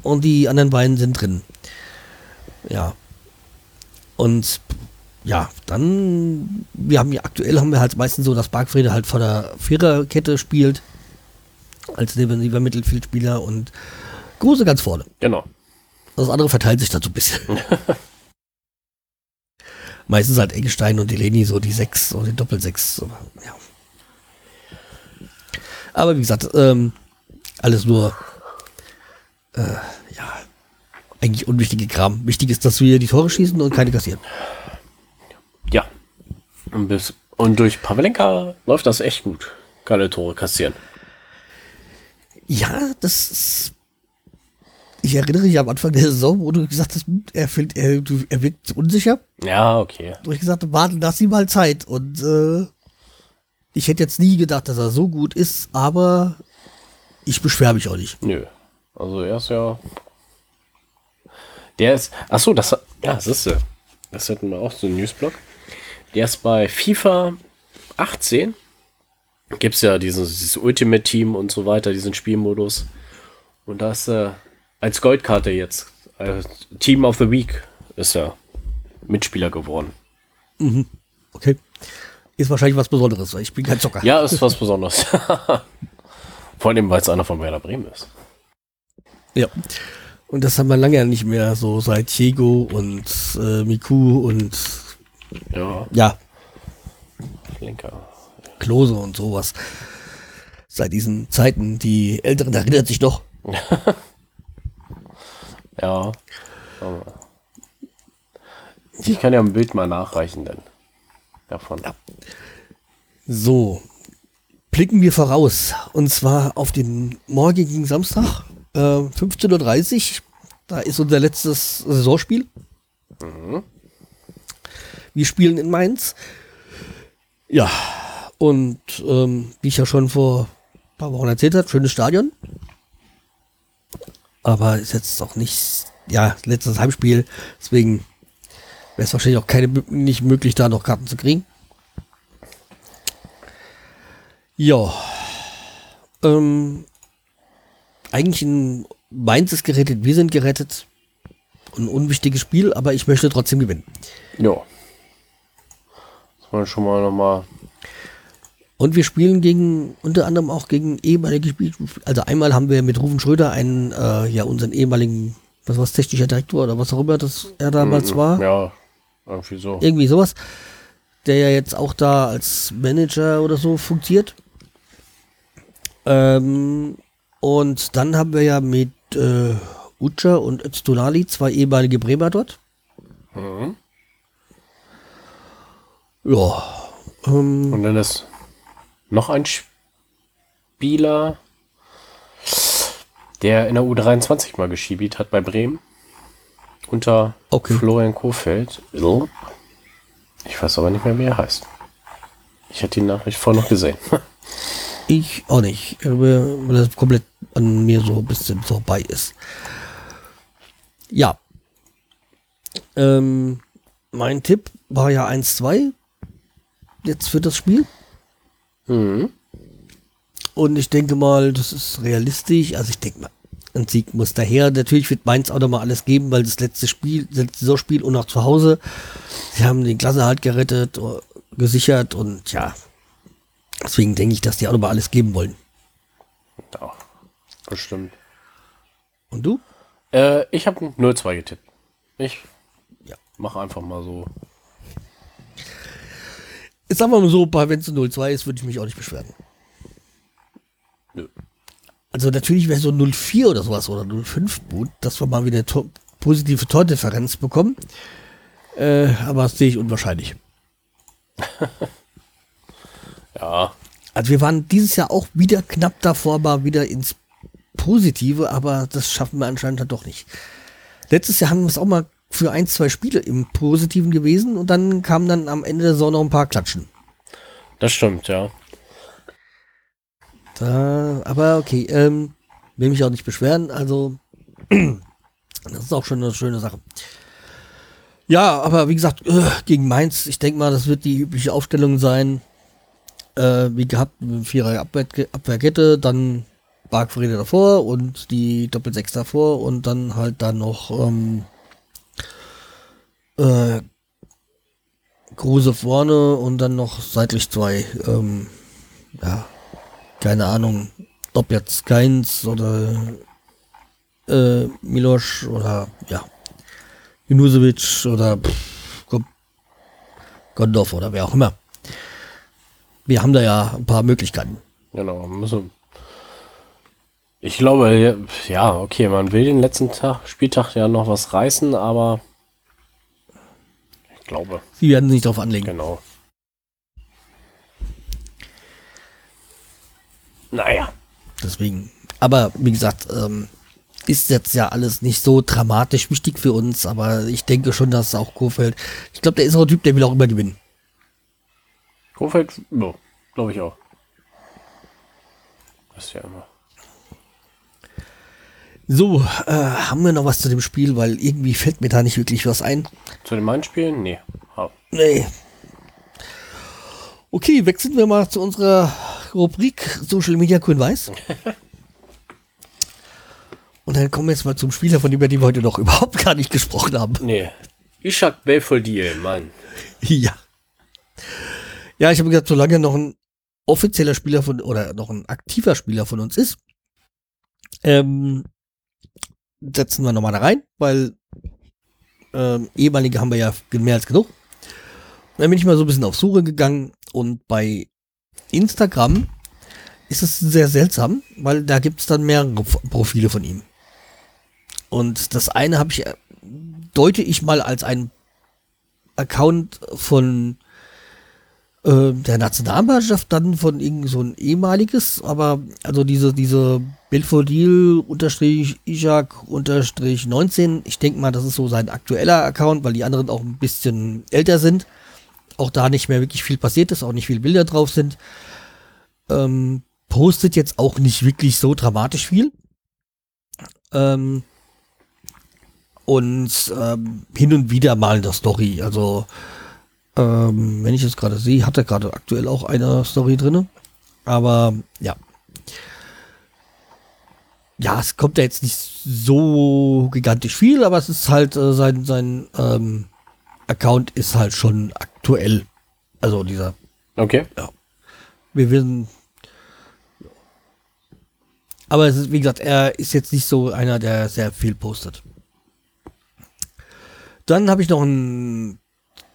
Und die anderen beiden sind drin. Ja. Und ja, dann, wir haben ja aktuell haben wir halt meistens so, dass Bargfrede halt vor der Viererkette spielt. Als defensiver Mittelfeldspieler und Kruse ganz vorne. genau. Das andere verteilt sich dann so ein bisschen. (laughs) Meistens halt Eggestein und Eleni so die Sechs oder die Doppelsechs. So, ja. Aber wie gesagt, ähm, alles nur äh, ja, eigentlich unwichtige Kram. Wichtig ist, dass wir die Tore schießen und keine kassieren. Ja. Und, bis, und durch Pavlenka läuft das echt gut. Keine Tore kassieren. Ja, das ist. Ich erinnere mich am Anfang der Saison, wo du gesagt hast, hm, er, fällt, er, du- er wirkt unsicher. Ja, okay. wo ich gesagt habe, warte, lass ihm mal Zeit. Und äh, ich hätte jetzt nie gedacht, dass er so gut ist, aber ich beschwere mich auch nicht. Nö. Also er ist ja. Der ist. Achso, das. Ja, das ist ja. Das hätten wir auch so einen Newsblog. Der ist bei FIFA 18. Gibt es ja diesen, dieses Ultimate Team und so weiter, diesen Spielmodus. Und da ist er als Goldkarte jetzt. Äh, Team of the Week ist er Mitspieler geworden. Okay. Ist wahrscheinlich was Besonderes, weil ich bin kein Zocker. Ja, ist was Besonderes. (laughs) Vor allem, weil es einer von Werder Bremen ist. Ja. Und das haben wir lange nicht mehr, so seit Diego und äh, Miku und Ja, ja, Linker. Klose und sowas. Seit diesen Zeiten, die Älteren erinnert sich noch. (laughs) Ja. Ich kann ja ein Bild mal nachreichen, denn davon. So, blicken wir voraus. Und zwar auf den morgigen Samstag, äh, 15.30 Uhr. Da ist unser letztes Saisonspiel. Wir spielen in Mainz. Ja, und ähm, wie ich ja schon vor ein paar Wochen erzählt habe, schönes Stadion. Aber ist jetzt auch nicht, ja, letztes Heimspiel. Deswegen wäre es wahrscheinlich auch keine, nicht möglich, da noch Karten zu kriegen. Ja. Ähm, eigentlich ein Mainz ist gerettet, wir sind gerettet. Ein unwichtiges Spiel, aber ich möchte trotzdem gewinnen. Ja. Das wir schon mal nochmal. Und wir spielen gegen, unter anderem auch gegen ehemalige Spiel. Also einmal haben wir mit Rufen Schröder einen, äh, ja, unseren ehemaligen, was war technischer Direktor oder was auch immer das er damals war. Ja, irgendwie so. Irgendwie sowas. Der ja jetzt auch da als Manager oder so fungiert. Ähm, und dann haben wir ja mit äh, Ucha und Öztunali zwei ehemalige Bremer dort. Mhm. Ja. Ähm, Und dann ist noch ein Spieler, der in der U23 mal geschiebit hat bei Bremen. Unter Okay. Florian Kofeld. Ich weiß aber nicht mehr, wie er heißt. Ich hätte die Nachricht vorher noch gesehen. (laughs) ich auch nicht, weil das komplett an mir so ein bisschen vorbei ist. Ja. Ähm, mein Tipp war ja 1-2 jetzt für das Spiel. Mhm. Und ich denke mal, das ist realistisch. Also ich denke mal, ein Sieg muss daher. Natürlich wird Mainz auch nochmal alles geben, weil das letzte Spiel, das letzte Saisonspiel und auch zu Hause. Sie haben den Klassenerhalt gerettet, äh, gesichert und ja. Deswegen denke ich, dass die auch nochmal alles geben wollen. Ja, bestimmt. Und du? Äh, ich habe 0-2 getippt. Ich Ja. mache einfach mal so. Jetzt sagen wir mal so, wenn es 0-2 ist, würde ich mich auch nicht beschweren. Nö. Also natürlich wäre so 0-4 oder sowas oder 0-5 gut, dass wir mal wieder to positive Tordifferenz bekommen. Äh, aber das sehe ich unwahrscheinlich. (laughs) Ja, Also wir waren dieses Jahr auch wieder knapp davor, mal wieder ins Positive, aber das schaffen wir anscheinend halt doch nicht. Letztes Jahr haben wir es auch mal für ein, zwei Spiele im Positiven gewesen und dann kamen dann am Ende der Saison noch ein paar Klatschen. das stimmt, ja. Da, aber okay, ähm, will mich auch nicht beschweren, also (clears throat) das ist auch schon eine schöne Sache. Ja, aber wie gesagt, äh, gegen Mainz, ich denke mal, das wird die übliche Aufstellung sein. Äh, wie gehabt, Vierer Abwehr, Abwehrkette, dann Bargfriede davor und die Doppelsechs davor und dann halt dann noch ähm, äh, Kruse vorne und dann noch seitlich zwei. Ähm, ja, keine Ahnung, ob jetzt Keins oder äh, Milosch oder ja, Junusovic oder Gondorf oder wer auch immer. Wir haben da ja ein paar Möglichkeiten. Genau. Müssen, ich glaube, ja, okay, man will den letzten Tag, Spieltag ja noch was reißen, aber glaube, Sie werden sich darauf anlegen. genau. Naja, Deswegen. Aber wie gesagt, ähm, ist jetzt ja alles nicht so dramatisch wichtig für uns, aber ich denke schon, dass auch Kofeld, ich glaube, der ist auch ein Typ, der will auch immer gewinnen. Kofeld, ja, glaube ich auch. Das ist ja immer. So, äh, haben wir noch was zu dem Spiel, weil irgendwie fällt mir da nicht wirklich was ein. Zu den meinen Spielen? Nee. Ha. Nee. Okay, wechseln wir mal zu unserer Rubrik Social Media Grün Weiß. (laughs) Und dann kommen wir jetzt mal zum Spieler, von dem wir die wir heute noch (laughs) überhaupt gar nicht gesprochen haben. Nee. Ishak Belfodil, Mann. (laughs) Ja. Ja, ich habe gesagt, solange noch ein offizieller Spieler von oder noch ein aktiver Spieler von uns ist, ähm, setzen wir nochmal da rein, weil ähm, ehemalige haben wir ja mehr als genug. Und dann bin ich mal so ein bisschen auf Suche gegangen und bei Instagram ist es sehr seltsam, weil da gibt es dann mehrere Profile von ihm. Und das eine habe ich, äh, deute ich mal als ein Account von äh, der Nationalmannschaft, dann von irgend so ein ehemaliges, aber also diese, diese Belfodil unterstrich Ishak unterstrich 19, ich denke mal, das ist so sein aktueller Account, weil die anderen auch ein bisschen älter sind. Auch da nicht mehr wirklich viel passiert ist, auch nicht viele Bilder drauf sind. Ähm, postet jetzt auch nicht wirklich so dramatisch viel. Ähm, und ähm, hin und wieder mal in der Story. Also, ähm, wenn ich es gerade sehe, hat er gerade aktuell auch eine Story drinne. Aber ja. Ja, es kommt ja jetzt nicht so gigantisch viel, aber es ist halt äh, sein, sein ähm, Account ist halt schon aktuell. Also dieser, Okay. wir wissen. Aber es ist, wie gesagt, er ist jetzt nicht so einer, der sehr viel postet. Dann habe ich noch einen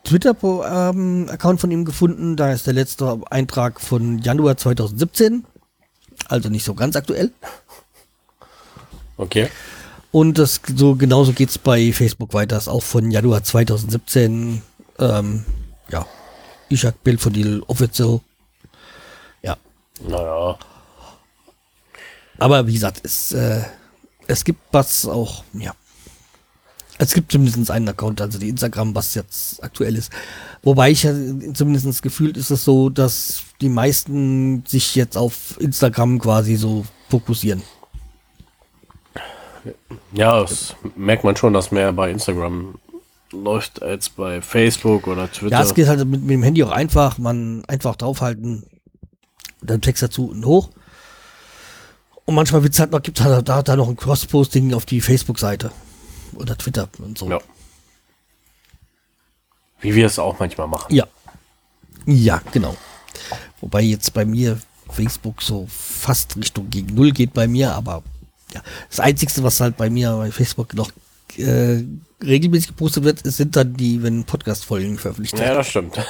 Twitter-Account von ihm gefunden. Da ist der letzte Eintrag von Januar 2017. Also nicht so ganz aktuell. Okay. Und das so genauso geht's bei Facebook weiter. Ist auch von Januar 2017. Ähm, ja. Ishak Belfodil Official. Ja. Naja. Aber wie gesagt, es, äh, es gibt was auch, ja. Es gibt zumindest einen Account, also die Instagram, was jetzt aktuell ist. Wobei ich ja zumindest gefühlt ist es so, dass die meisten sich jetzt auf Instagram quasi so fokussieren. Ja, das merkt man schon, dass mehr bei Instagram läuft als bei Facebook oder Twitter. Ja, es geht halt mit, mit dem Handy auch einfach, man einfach draufhalten, dann Text dazu und hoch. Und manchmal wird's halt noch, gibt es halt da, da noch ein Cross-Posting auf die Facebook-Seite oder Twitter und so. Ja. Wie wir es auch manchmal machen. Ja. Ja, genau. Wobei jetzt bei mir Facebook so fast Richtung gegen Null geht bei mir, aber ja. Das Einzige, was halt bei mir bei Facebook noch äh, regelmäßig gepostet wird, sind dann die, wenn Podcast-Folgen veröffentlicht Ja, werden. das stimmt. (laughs)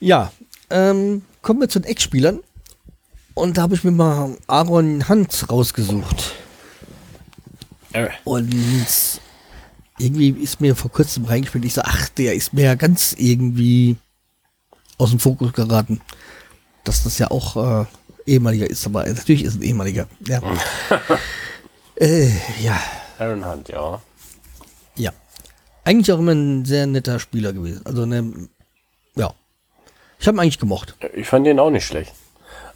Ja, ähm, kommen wir zu den Eckspielern. Und da habe ich mir mal Aaron Hunt rausgesucht. Und irgendwie ist mir vor kurzem reingespielt. Ich so, ach, der ist mir ja ganz irgendwie aus dem Fokus geraten. Dass das ja auch äh, ehemaliger ist, aber natürlich ist ein ehemaliger. Ja. (laughs) äh, ja, Aaron Hunt, ja. ja. Eigentlich auch immer ein sehr netter Spieler gewesen. Also, ne, ja. Ich habe ihn eigentlich gemocht. Ich fand den auch nicht schlecht.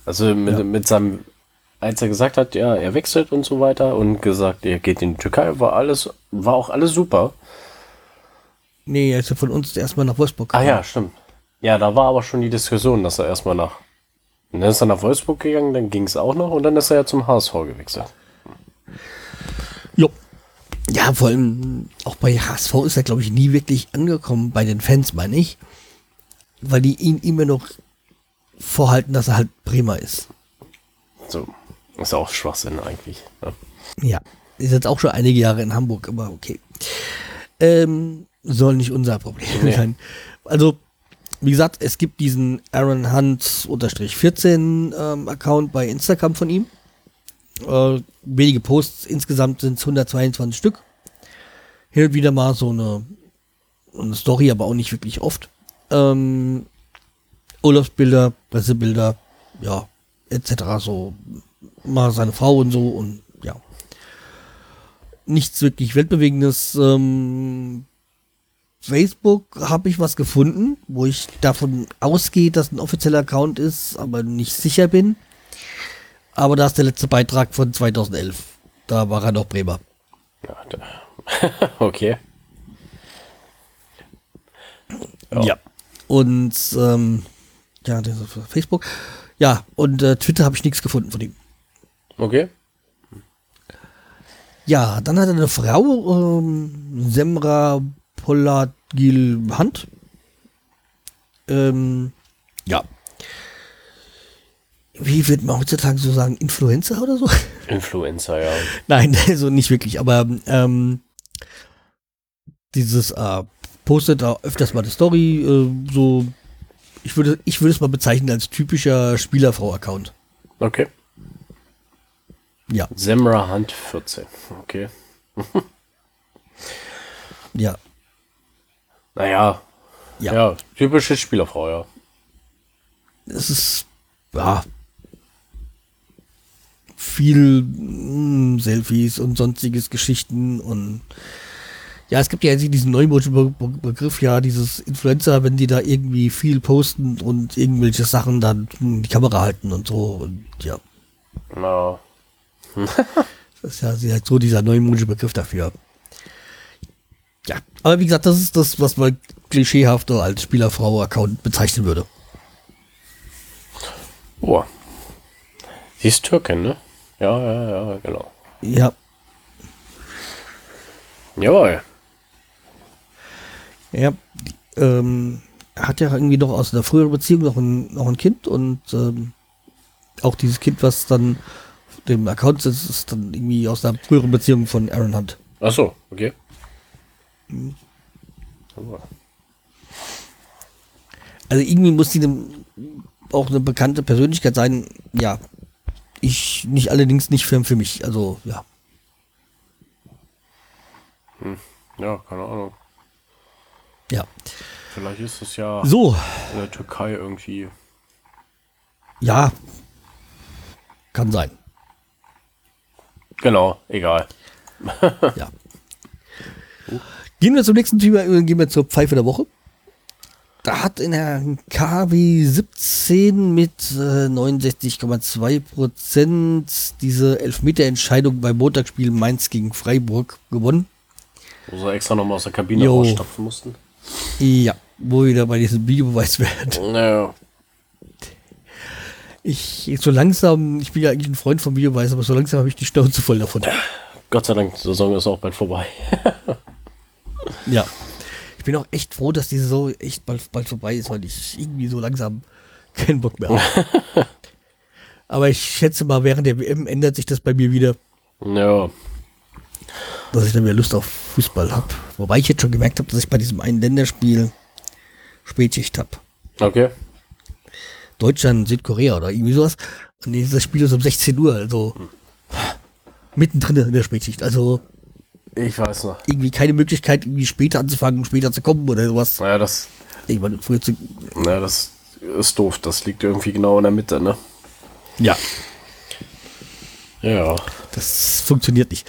Also mit, mit seinem, als er gesagt hat, ja, er wechselt und so weiter und gesagt, er geht in die Türkei, war alles, war auch alles super. Nee, er ist ja von uns erstmal nach Wolfsburg Ah gegangen. ja, stimmt. Ja, da war aber schon die Diskussion, dass er erstmal nach. Und dann ist er nach Wolfsburg gegangen, dann ging es auch noch und dann ist er ja zum HSV gewechselt. Jo. Ja, vor allem auch bei HSV ist er, glaube ich, nie wirklich angekommen, bei den Fans, meine ich. Weil die ihn immer noch vorhalten, dass er halt Bremer ist. So. Ist auch Schwachsinn eigentlich. ne? Ja. Ja. Ist jetzt auch schon einige Jahre in Hamburg, aber okay. Ähm, soll nicht unser Problem Nee. sein. Also, wie gesagt, es gibt diesen Aaron Hunt unterstrich 14 ähm, Account bei Instagram von ihm. Äh, wenige Posts, insgesamt sind es 122 Stück. Und wieder mal so eine, eine Story, aber auch nicht wirklich oft. Ähm, Urlaubsbilder, Pressebilder, ja, etc. So mal seine Frau und so und ja. Nichts wirklich Weltbewegendes. Ähm, Facebook habe ich was gefunden, wo ich davon ausgehe, dass ein offizieller Account ist, aber nicht sicher bin. Aber da ist der letzte Beitrag von 2011. Da war er noch Bremer. Ja, (laughs) okay. Ja. Und ähm, ja, Facebook. Ja, und äh, Twitter habe ich nichts gefunden von ihm. Okay. Ja, dann hat er eine Frau, ähm, Semra Polagil Hand. Ähm, ja. Wie wird man heutzutage so sagen? Influencer oder so? (laughs) Influencer, ja. Nein, (laughs) also nicht wirklich, aber ähm, dieses äh, postet da öfters mal eine Story, äh, so ich würde ich würde es mal bezeichnen als typischer Spielerfrau-Account. Okay. Ja, Semra Hunt 14. Okay. ja, Naja. Ja. Ja. typische Spielerfrau, ja. es ist ja viel mm, Selfies und sonstiges Geschichten und ja, es gibt ja jetzt diesen Be Begriff, ja, dieses Influencer, wenn die da irgendwie viel posten und irgendwelche Sachen dann die Kamera halten und so und ja, Na, (laughs) das ist ja so dieser neumodische Begriff dafür. Ja, aber wie gesagt, das ist das, was man klischeehafter als Spielerfrau-Account bezeichnen würde. oh. Sie ist Türkin, ne? Ja, ja, ja, genau. Ja, Jawohl. Ja, ähm, er hat ja irgendwie noch aus einer früheren Beziehung noch ein, noch ein Kind und ähm, auch dieses Kind, was dann auf dem Account ist, ist dann irgendwie aus einer früheren Beziehung von Aaron Hunt. Ach so, okay. Also irgendwie muss die ne, auch eine bekannte Persönlichkeit sein. Ja, ich nicht allerdings nicht für, für mich. Also ja, Ja, keine Ahnung. ja. Vielleicht ist es ja So, in der Türkei irgendwie. ja, kann sein. Genau, egal. Ja. (laughs) Gehen wir zum nächsten Thema, gehen wir zur Pfeife der Woche. Da hat in der KW 17 mit äh, 69,2 Prozent diese Elfmeterentscheidung beim Montagsspiel Mainz gegen Freiburg gewonnen. Wo sie extra nochmal aus der Kabine Jo. rausstapfen mussten. Ja, wo wir wieder bei diesem Videobeweis werden. Naja. Ich, so langsam, ich bin ja eigentlich ein Freund von Videobeweis, aber so langsam habe ich die Schnauze voll davon. Gott sei Dank, die Saison ist auch bald vorbei. (laughs) ja. Ich bin auch echt froh, dass die Saison echt bald, bald vorbei ist, weil ich irgendwie so langsam keinen Bock mehr habe. (laughs) aber ich schätze mal, während der WM ändert sich das bei mir wieder. Ja. Dass ich dann wieder Lust auf Fußball habe. Wobei ich jetzt schon gemerkt habe, dass ich bei diesem einen Länderspiel Spätschicht habe. Okay. Deutschland, Südkorea oder irgendwie sowas. Und dieses Spiel ist um 16 Uhr, also mittendrin in der Spätschicht. Also ich weiß noch. Irgendwie keine Möglichkeit, irgendwie später anzufangen, später zu kommen oder sowas. Naja, das. Ich meine, früher zu. Naja, das ist doof. Das liegt irgendwie genau in der Mitte, ne? Ja. Ja. Das funktioniert nicht.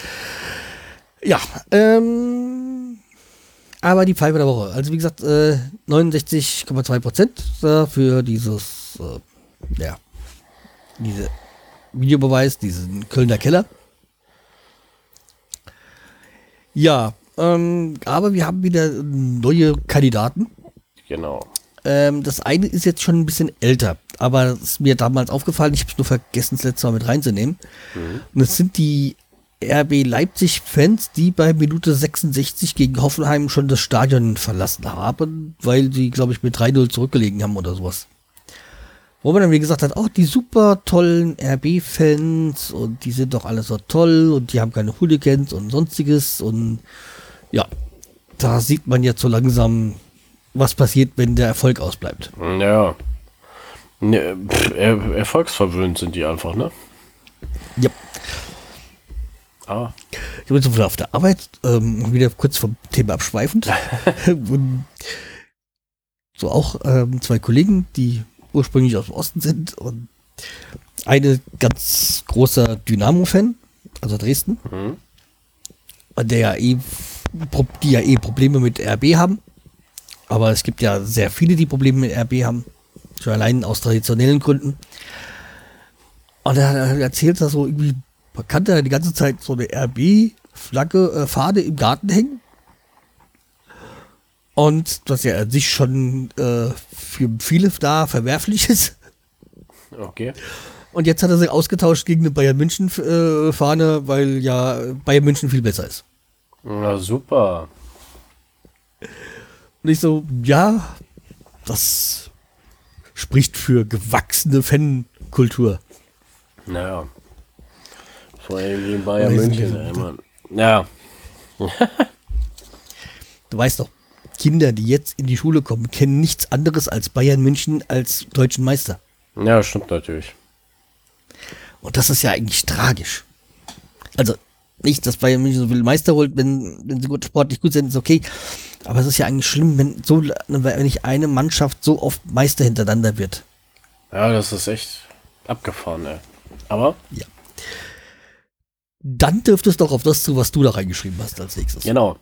Ja, ähm. Aber die Pfeife der Woche. Also wie gesagt, äh, 69,2 Prozent für dieses, äh, ja, diese Videobeweis, diesen Kölner Keller. Ja, ähm, aber wir haben wieder neue Kandidaten. Genau. Ähm, das eine ist jetzt schon ein bisschen älter, aber es ist mir damals aufgefallen, ich habe es nur vergessen, das letzte Mal mit reinzunehmen. Mhm. Und das sind die RB Leipzig-Fans, die bei Minute 66 gegen Hoffenheim schon das Stadion verlassen haben, weil sie, glaube ich, mit 3-0 zurückgelegen haben oder sowas. Wo man dann wie gesagt hat, auch die super tollen RB-Fans und die sind doch alle so toll und die haben keine Hooligans und sonstiges und ja, da sieht man jetzt so langsam, was passiert, wenn der Erfolg ausbleibt. Ja. Ne, er, erfolgsverwöhnt sind die einfach, ne? Ja. Ah. Ich bin so auf der Arbeit, ähm, wieder kurz vom Thema abschweifend. (laughs) so auch ähm, zwei Kollegen, die ursprünglich aus dem Osten sind und eine ganz großer Dynamo-Fan, also Dresden, mhm. der ja eh, die ja eh Probleme mit RB haben. Aber es gibt ja sehr viele, die Probleme mit RB haben. Schon allein aus traditionellen Gründen. Und er erzählt da so irgendwie, man kann da die ganze Zeit so eine RB-Flagge, äh, Fahne im Garten hängen. Und was ja an sich schon äh, für viele da verwerflich ist. Okay. Und jetzt hat er sie ausgetauscht gegen eine Bayern München äh, Fahne, weil ja Bayern München viel besser ist. Na super. Und ich so, ja, das spricht für gewachsene Fankultur. Naja. Vor allem gegen Bayern München, ey, Mann. Ja. du weißt doch, Kinder, die jetzt in die Schule kommen, kennen nichts anderes als Bayern München als deutschen Meister. Ja, stimmt natürlich. Und das ist ja eigentlich tragisch. Also, nicht, dass Bayern München so viel Meister holt, wenn, wenn sie gut, sportlich gut sind, ist okay. Aber es ist ja eigentlich schlimm, wenn so, wenn nicht eine Mannschaft so oft Meister hintereinander wird. Ja, das ist echt abgefahren, ey. Aber? Ja. Dann dürfte es doch auf das zu, was du da reingeschrieben hast als nächstes. Genau.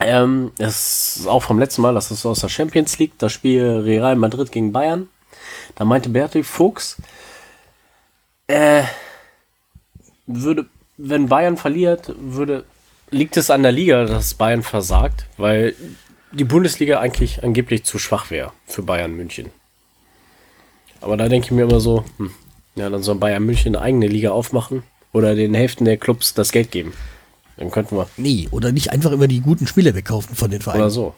Ähm, das ist auch vom letzten Mal, das ist aus der Champions League, das Spiel Real Madrid gegen Bayern. Da meinte Bertil Fuchs, äh, würde, wenn Bayern verliert, würde, liegt es an der Liga, dass Bayern versagt, weil die Bundesliga eigentlich angeblich zu schwach wäre für Bayern München. Aber da denke ich mir immer so, hm, ja, dann soll Bayern München eine eigene Liga aufmachen oder den Hälften der Clubs das Geld geben. Dann könnten wir. Nee, oder nicht einfach immer die guten Spieler wegkaufen von den Vereinen. Oder so.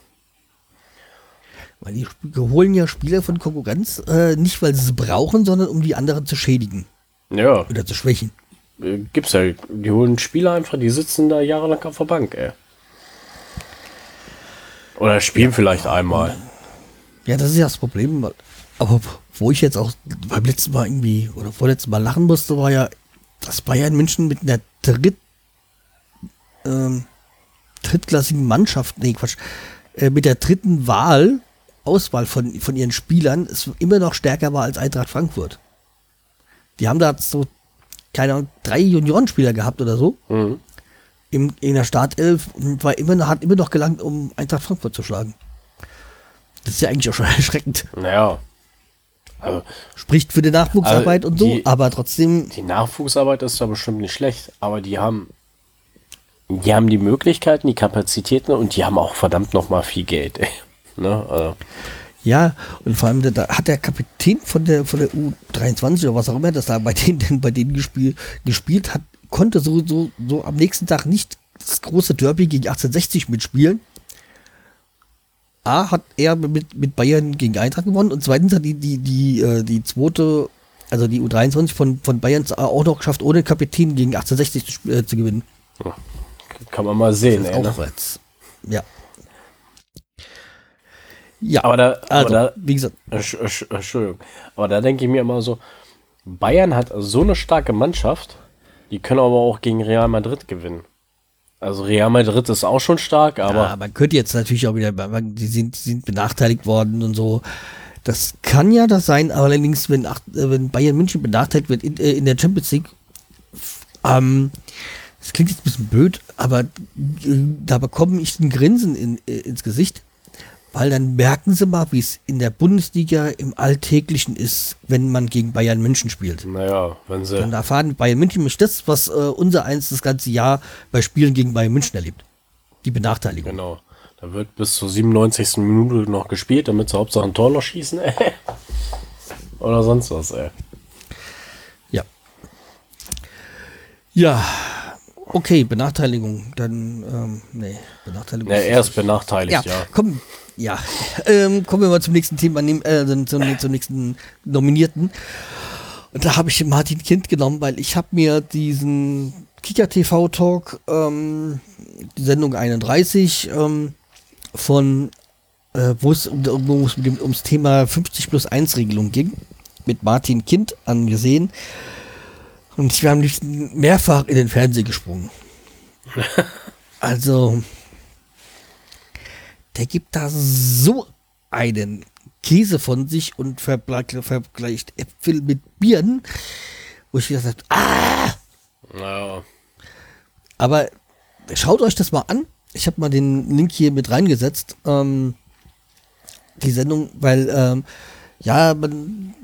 Weil die holen ja Spieler von Konkurrenz äh, nicht, weil sie sie brauchen, sondern um die anderen zu schädigen. Ja. Oder zu schwächen. Äh, gibt's ja. Die holen Spieler einfach, die sitzen da jahrelang auf der Bank, ey. Oder spielen ja, vielleicht einmal. Ja, das ist ja das Problem. Aber wo ich jetzt auch beim letzten Mal irgendwie oder vorletzten Mal lachen musste, war ja, dass Bayern München mit einer dritt ähm, drittklassigen Mannschaft, nee, Quatsch, äh, mit der dritten Wahl, Auswahl von, von ihren Spielern, es immer noch stärker war als Eintracht Frankfurt. Die haben da so, keine Ahnung, drei Juniorenspieler gehabt oder so. Mhm. Im, in der Startelf und war immer, hat immer noch gelangt, um Eintracht Frankfurt zu schlagen. Das ist ja eigentlich auch schon (laughs) erschreckend. Naja. Also, Spricht für die Nachwuchsarbeit also und so, aber trotzdem. Die Nachwuchsarbeit ist ja bestimmt nicht schlecht, aber die haben die haben die Möglichkeiten, die Kapazitäten und die haben auch verdammt noch mal viel Geld. Ey. (laughs) Ne? Also. Ja, und vor allem da hat der Kapitän von der von der U23 oder was auch immer, das da bei denen (laughs) bei denen gespielt, gespielt hat, konnte so, so, so am nächsten Tag nicht das große Derby gegen 1860 mitspielen. A hat er mit, mit Bayern gegen Eintracht gewonnen und zweitens hat die, die, die, äh, die zweite, also die U23 von, von Bayern auch noch geschafft, ohne Kapitän gegen 1860 zu, äh, zu gewinnen. Kann man mal sehen, ey, ne? Ja. Ja, aber da, also, aber da wie gesagt. Entschuldigung. Aber da denke ich mir immer so, Bayern hat so eine starke Mannschaft, die können aber auch gegen Real Madrid gewinnen. Also Real Madrid ist auch schon stark, aber. Ja, man könnte jetzt natürlich auch wieder, die sind, die sind benachteiligt worden und so. Das kann ja das sein, allerdings, wenn, wenn Bayern München benachteiligt wird in, äh, in der Champions League, ähm, das klingt jetzt ein bisschen blöd, aber äh, da bekomme ich ein Grinsen in, äh, ins Gesicht, weil dann merken sie mal, wie es in der Bundesliga im Alltäglichen ist, wenn man gegen Bayern München spielt. Naja, wenn sie. Dann erfahren Bayern München nicht das, was äh, unser eins das ganze Jahr bei Spielen gegen Bayern München erlebt. Die Benachteiligung. Genau. Da wird bis zur 97. Minute noch gespielt, damit sie Hauptsache ein Tor noch schießen, (laughs) ey. Oder sonst was, ey. Ja. Ja, okay, Benachteiligung. Dann, ähm, nee, Benachteiligung. Ja, er ist benachteiligt, ja. ja. Komm, ja, ähm, kommen wir mal zum nächsten Thema, äh, zum, zum nächsten Nominierten. Und da habe ich Martin Kind genommen, weil ich habe mir diesen Kicker TV Talk, ähm, die Sendung 31, ähm, von, äh, wo es um, um, ums Thema 50 plus 1 Regelung ging, mit Martin Kind angesehen. Und ich war am liebsten mehrfach in den Fernseher gesprungen. (laughs) also, der gibt da so einen Käse von sich und vergleicht Äpfel mit Bieren, wo ich gesagt habe, ah! Ja. Aber schaut euch das mal an. Ich habe mal den Link hier mit reingesetzt. Ähm, die Sendung, weil ähm, ja, man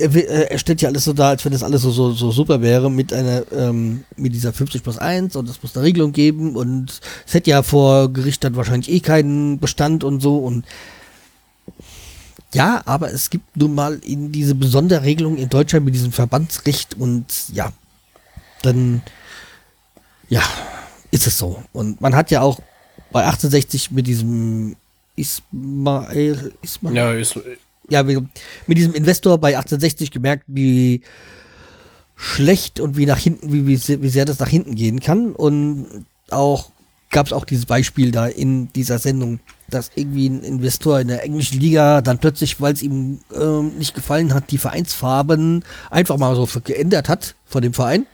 er, er, stellt ja alles so dar, als wenn das alles so, so, so super wäre mit einer, ähm, mit dieser 50 plus 1 und es muss eine Regelung geben und es hätte ja vor Gericht dann wahrscheinlich eh keinen Bestand und so und ja, aber es gibt nun mal in diese besondere Regelung in Deutschland mit diesem Verbandsrecht und ja, dann ja, ist es so. Und man hat ja auch bei 1860 mit diesem Ismail, Ismail ja, ist, ja, mit diesem Investor bei 1860 gemerkt, wie schlecht und wie nach hinten, wie, wie, wie sehr das nach hinten gehen kann. Und auch gab es auch dieses Beispiel da in dieser Sendung, dass irgendwie ein Investor in der englischen Liga dann plötzlich, weil es ihm äh, nicht gefallen hat, die Vereinsfarben einfach mal so geändert hat von dem Verein.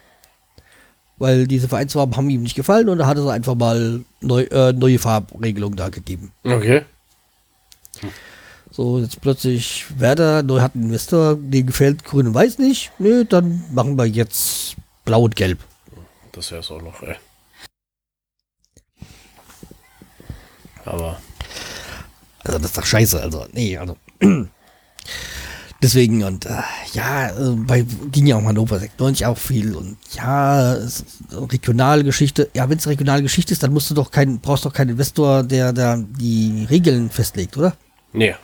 Weil diese Vereinsfarben haben ihm nicht gefallen und da hat er einfach mal neu, äh, neue Farbregelungen da gegeben. Okay. So, jetzt plötzlich Werder, neu hat einen Investor, dem gefällt grün und weiß nicht. Nö, dann machen wir jetzt blau und gelb. Das wäre es auch noch, ey. Aber. Also, das ist doch scheiße, also, nee, also. (clears throat) Deswegen, und äh, ja, äh, bei ging ja auch Hannover 96 auch viel und ja, Regionalgeschichte. Ja, wenn es Regionalgeschichte ist, dann musst du doch kein, brauchst doch keinen Investor, der da die Regeln festlegt, oder? Nee,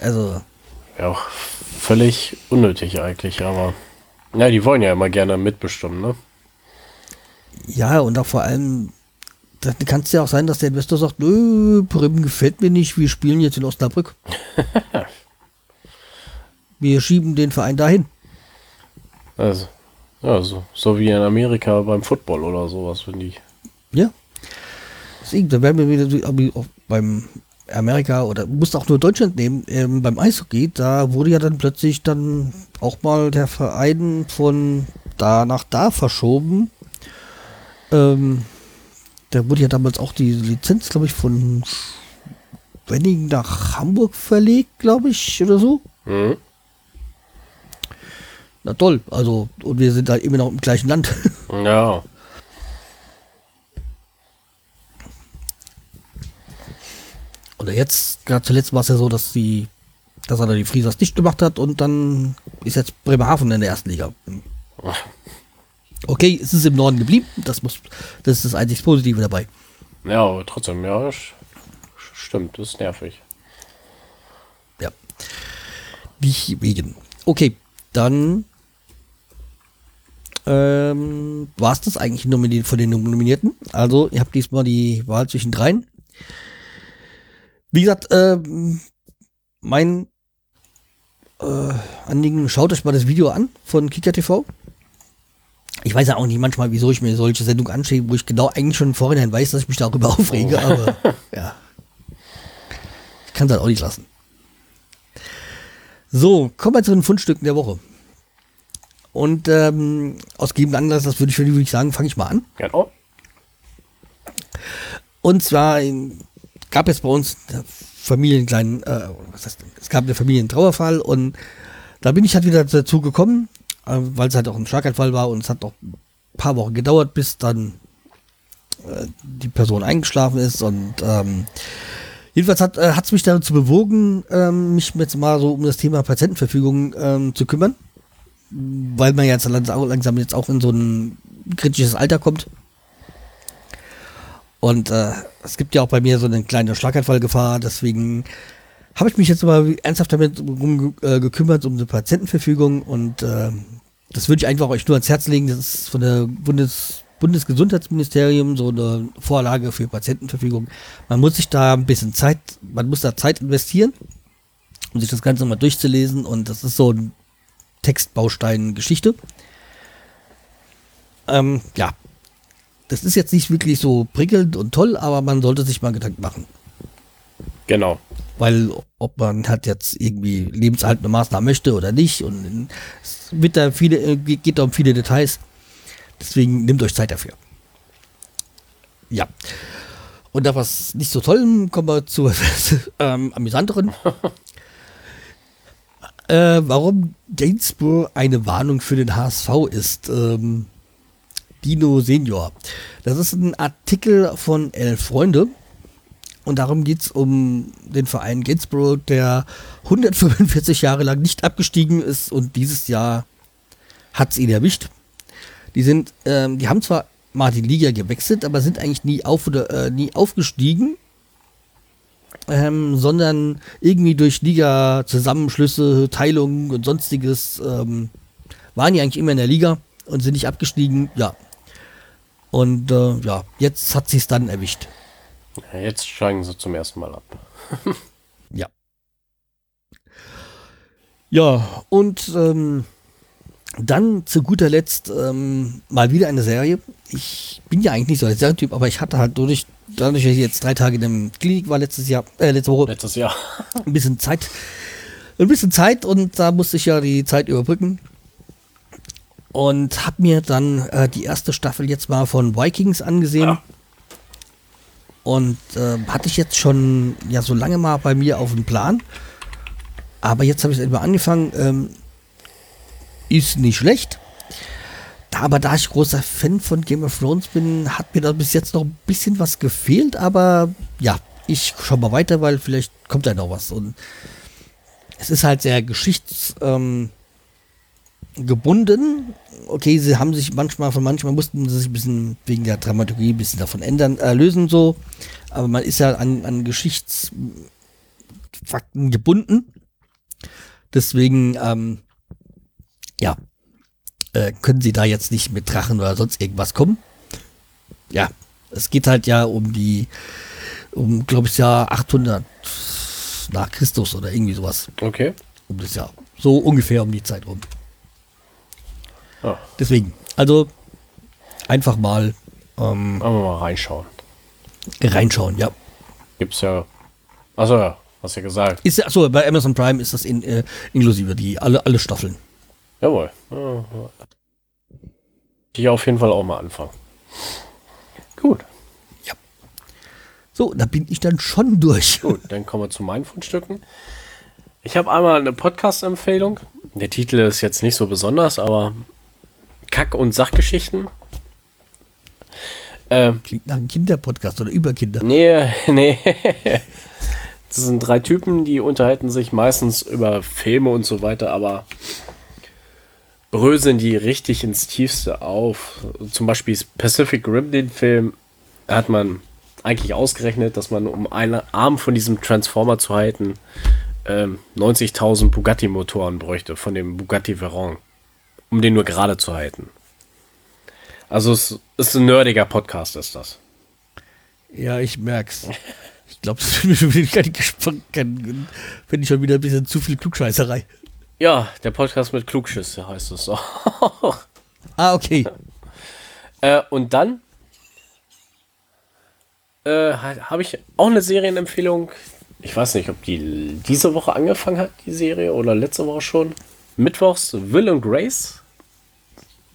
also. Ja, auch völlig unnötig eigentlich, aber. Ja, die wollen ja immer gerne mitbestimmen, ne? Ja, und auch vor allem, dann kann es ja auch sein, dass der Investor sagt, nö, Bremen gefällt mir nicht, wir spielen jetzt in Osnabrück. (laughs) wir schieben den Verein dahin. Also, ja, so, so wie in Amerika beim Football oder sowas, finde ich. Ja. Deswegen, da werden wir wieder beim Amerika oder musst auch nur Deutschland nehmen, ähm, beim Eishockey, da wurde ja dann plötzlich dann auch mal der Verein von da nach da verschoben. Ähm, da wurde ja damals auch die Lizenz, glaube ich, von Wenning nach Hamburg verlegt, glaube ich, oder so. Mhm. Na toll, also, und wir sind da immer noch im gleichen Land. (laughs) Ja. Oder jetzt, gerade zuletzt war es ja so, dass die, dass er da die Friesers dicht gemacht hat und dann ist jetzt Bremerhaven in der ersten Liga. Okay, es ist im Norden geblieben, das muss, das ist das einzig Positive dabei. Ja, aber trotzdem, ja, stimmt, das ist nervig. Nicht wegen. Okay, dann ähm, war es das eigentlich nominiert von den Nominierten. Also, ihr habt diesmal die Wahl zwischen dreien. Wie gesagt, ähm, mein äh, Anliegen, schaut euch mal das Video an von Kika TV. Ich weiß ja auch nicht manchmal, wieso ich mir solche Sendungen anschaue, wo ich genau eigentlich schon im Vorhinein weiß, dass ich mich darüber aufrege, oh. aber (laughs) ja. Ich kann es halt auch nicht lassen. So, kommen wir zu den Fundstücken der Woche. Und ähm, aus gegebenen Anlass, das würde ich, würde ich sagen, fange ich mal an. Genau. Und zwar gab es bei uns Familienkleinen, äh, was heißt, es gab einen Familientrauerfall und da bin ich halt wieder dazu gekommen, äh, weil es halt auch ein Schlaganfall war und es hat auch ein paar Wochen gedauert, bis dann äh, die Person eingeschlafen ist und ähm, jedenfalls hat es äh, mich dazu bewogen, ähm, mich jetzt mal so um das Thema Patientenverfügung ähm, zu kümmern, weil man jetzt langsam jetzt auch in so ein kritisches Alter kommt. Und äh, es gibt ja auch bei mir so eine kleine Schlaganfallgefahr, deswegen habe ich mich jetzt mal ernsthaft damit rum, äh, gekümmert, um eine Patientenverfügung und äh, das würde ich einfach euch nur ans Herz legen. Das ist von der Bundes Bundesgesundheitsministerium so eine Vorlage für Patientenverfügung. Man muss sich da ein bisschen Zeit, man muss da Zeit investieren, um sich das Ganze mal durchzulesen und das ist so ein Textbaustein-Geschichte. Ähm, ja, das ist jetzt nicht wirklich so prickelnd und toll, aber man sollte sich mal Gedanken machen. Genau. Weil ob man halt jetzt irgendwie lebenserhaltende Maßnahmen möchte oder nicht und es wird da viele, geht da um viele Details. Deswegen nehmt euch Zeit dafür. Ja. Und da was nicht so toll, kommen wir zu (laughs) ähm, amüsanteren. (laughs) äh, warum Gainsborough eine Warnung für den HSV ist. Ähm, Dino Senior. Das ist ein Artikel von Elf Freunde. Und darum geht es um den Verein Gainsborough, der 145 (laughs) Jahre lang nicht abgestiegen ist und dieses Jahr hat es ihn erwischt. Die sind, ähm, die haben zwar mal die Liga gewechselt, aber sind eigentlich nie auf oder äh, nie aufgestiegen, ähm, sondern irgendwie durch Liga-Zusammenschlüsse, Teilungen und sonstiges ähm, waren die eigentlich immer in der Liga und sind nicht abgestiegen. Ja, und äh, ja, jetzt hat sie es dann erwischt. Jetzt steigen sie zum ersten Mal ab. (laughs) ja. Ja, und ähm, dann zu guter Letzt ähm, mal wieder eine Serie. Ich bin ja eigentlich nicht so der Serientyp, aber ich hatte halt dadurch, dadurch, dass ich jetzt drei Tage in der Klinik war letztes Jahr, äh, letzte Woche. Letztes Jahr. ein bisschen Zeit. Ein bisschen Zeit und da musste ich ja die Zeit überbrücken und habe mir dann äh, die erste Staffel jetzt mal von Vikings angesehen. Ja. Und äh, hatte ich jetzt schon ja so lange mal bei mir auf dem Plan. Aber jetzt habe ich es etwa angefangen. Ähm, ist nicht schlecht. Da, aber da ich großer Fan von Game of Thrones bin, hat mir da bis jetzt noch ein bisschen was gefehlt. Aber ja, ich schaue mal weiter, weil vielleicht kommt da noch was. Und es ist halt sehr geschichts... Ähm, gebunden. Okay, sie haben sich manchmal, von manchmal mussten sie sich ein bisschen wegen der Dramaturgie ein bisschen davon ändern, äh, lösen so. Aber man ist ja an, an Geschichtsfakten gebunden. Deswegen, ähm, ja, äh, können sie da jetzt nicht mit Drachen oder sonst irgendwas kommen. Ja, es geht halt ja um die, um, glaube ich, Jahr 800 nach Christus oder irgendwie sowas. Okay. Um das Jahr. So ungefähr um die Zeit rum. Ja. Deswegen, also einfach mal, ähm, mal reinschauen. Reinschauen, ja. Gibt's ja. Achso, ja, hast ja gesagt. Ist achso, bei Amazon Prime ist das in, äh, inklusive die alle, alle Staffeln. Jawohl. Ich auf jeden Fall auch mal anfangen. Gut. Ja. So, da bin ich dann schon durch. Gut, dann kommen wir zu meinen Fundstücken. Ich habe einmal eine Podcast-Empfehlung. Der Titel ist jetzt nicht so besonders, aber Kack- und Sachgeschichten. Ähm, Klingt nach einem Kinderpodcast oder über Kinder. Nee, (laughs) nee. Das sind drei Typen, die unterhalten sich meistens über Filme und so weiter, aber bröseln die richtig ins Tiefste auf. Zum Beispiel Pacific Rim, den Film, hat man eigentlich ausgerechnet, dass man, um einen Arm von diesem Transformer zu halten, ähm, 90.000 Bugatti-Motoren bräuchte von dem Bugatti Veyron, um den nur gerade zu halten. Also es ist ein nerdiger Podcast, ist das. Ja, ich merk's. Ich glaube, das (laughs) finde ich schon wieder ein bisschen zu viel Klugscheißerei. Ja, der Podcast mit Klugschüsse heißt es so. (laughs) ah, okay. äh, und dann äh, habe ich auch eine Serienempfehlung. Ich weiß nicht, ob die diese Woche angefangen hat, die Serie, oder letzte Woche schon. Mittwochs Will and Grace.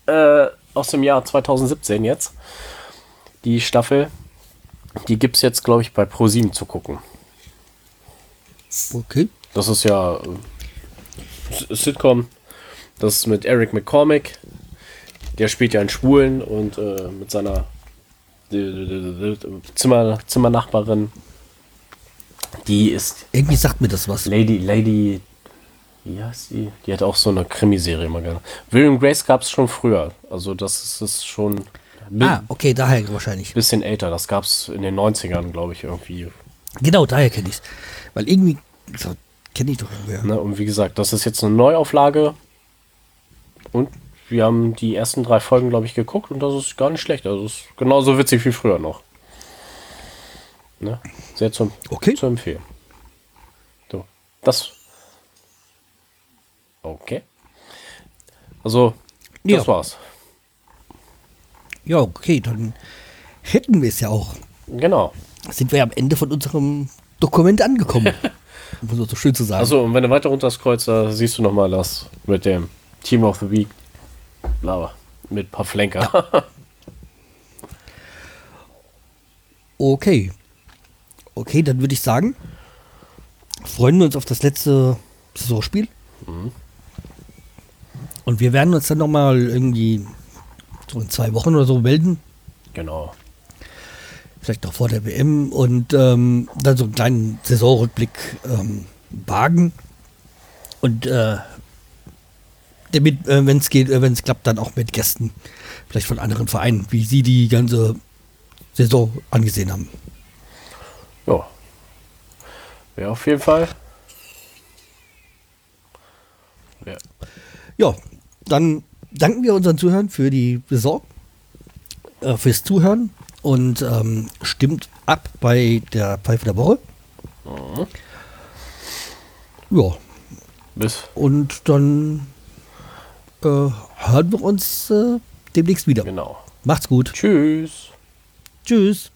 Äh, aus dem Jahr 2017 jetzt. Die Staffel. Die gibt es jetzt, glaube ich, bei ProSieben zu gucken. Okay. Das ist ja äh, Sitcom. Das ist mit Eric McCormick. Der spielt ja einen Schwulen und äh, mit seiner Zimmer, Zimmernachbarin. Die ist. Irgendwie sagt mir das was. Lady, Lady. Wie heißt die? Die hat auch so eine Krimiserie mal gerne. William Grace gab es schon früher. Also, das ist, ist schon. Ah, okay, daher wahrscheinlich. Bisschen älter. Das gab es in den 90ern, glaube ich, irgendwie. Genau, daher kenne ich es. Weil irgendwie. So, kenne ich doch irgendwie. Ne, und wie gesagt, das ist jetzt eine Neuauflage. Und wir haben die ersten drei Folgen, glaube ich, geguckt und das ist gar nicht schlecht. Also ist genauso witzig wie früher noch. Ne? Sehr zum, okay. zu empfehlen. So, das. Okay. Also, das ja. war's. Ja, okay, dann hätten wir es ja auch. Genau. Sind wir am Ende von unserem Dokument angekommen. (laughs) um so schön zu sagen. Also, und wenn du weiter runter scrollst, da siehst du nochmal das mit dem Team of the Week Blau. Mit ein paar Flenker. okay. Okay, dann würde ich sagen, freuen wir uns auf das letzte Saisonspiel. Mhm. Und wir werden uns dann nochmal irgendwie so in zwei Wochen oder so melden. Genau. Vielleicht noch vor der WM und ähm, dann so einen kleinen Saisonrückblick ähm, wagen. Und äh, damit, äh, wenn es geht, äh, wenn es klappt, dann auch mit Gästen, vielleicht von anderen Vereinen, wie sie die ganze Saison angesehen haben. Ja. Ja, auf jeden Fall. Ja. ja, dann danken wir unseren Zuhörern für die Saison, äh, fürs Zuhören und ähm, stimmt ab bei der Pfeife der Woche. Mhm. Ja. Bis. Und dann äh, hören wir uns äh, demnächst wieder. Genau. Macht's gut. Tschüss. Tschüss.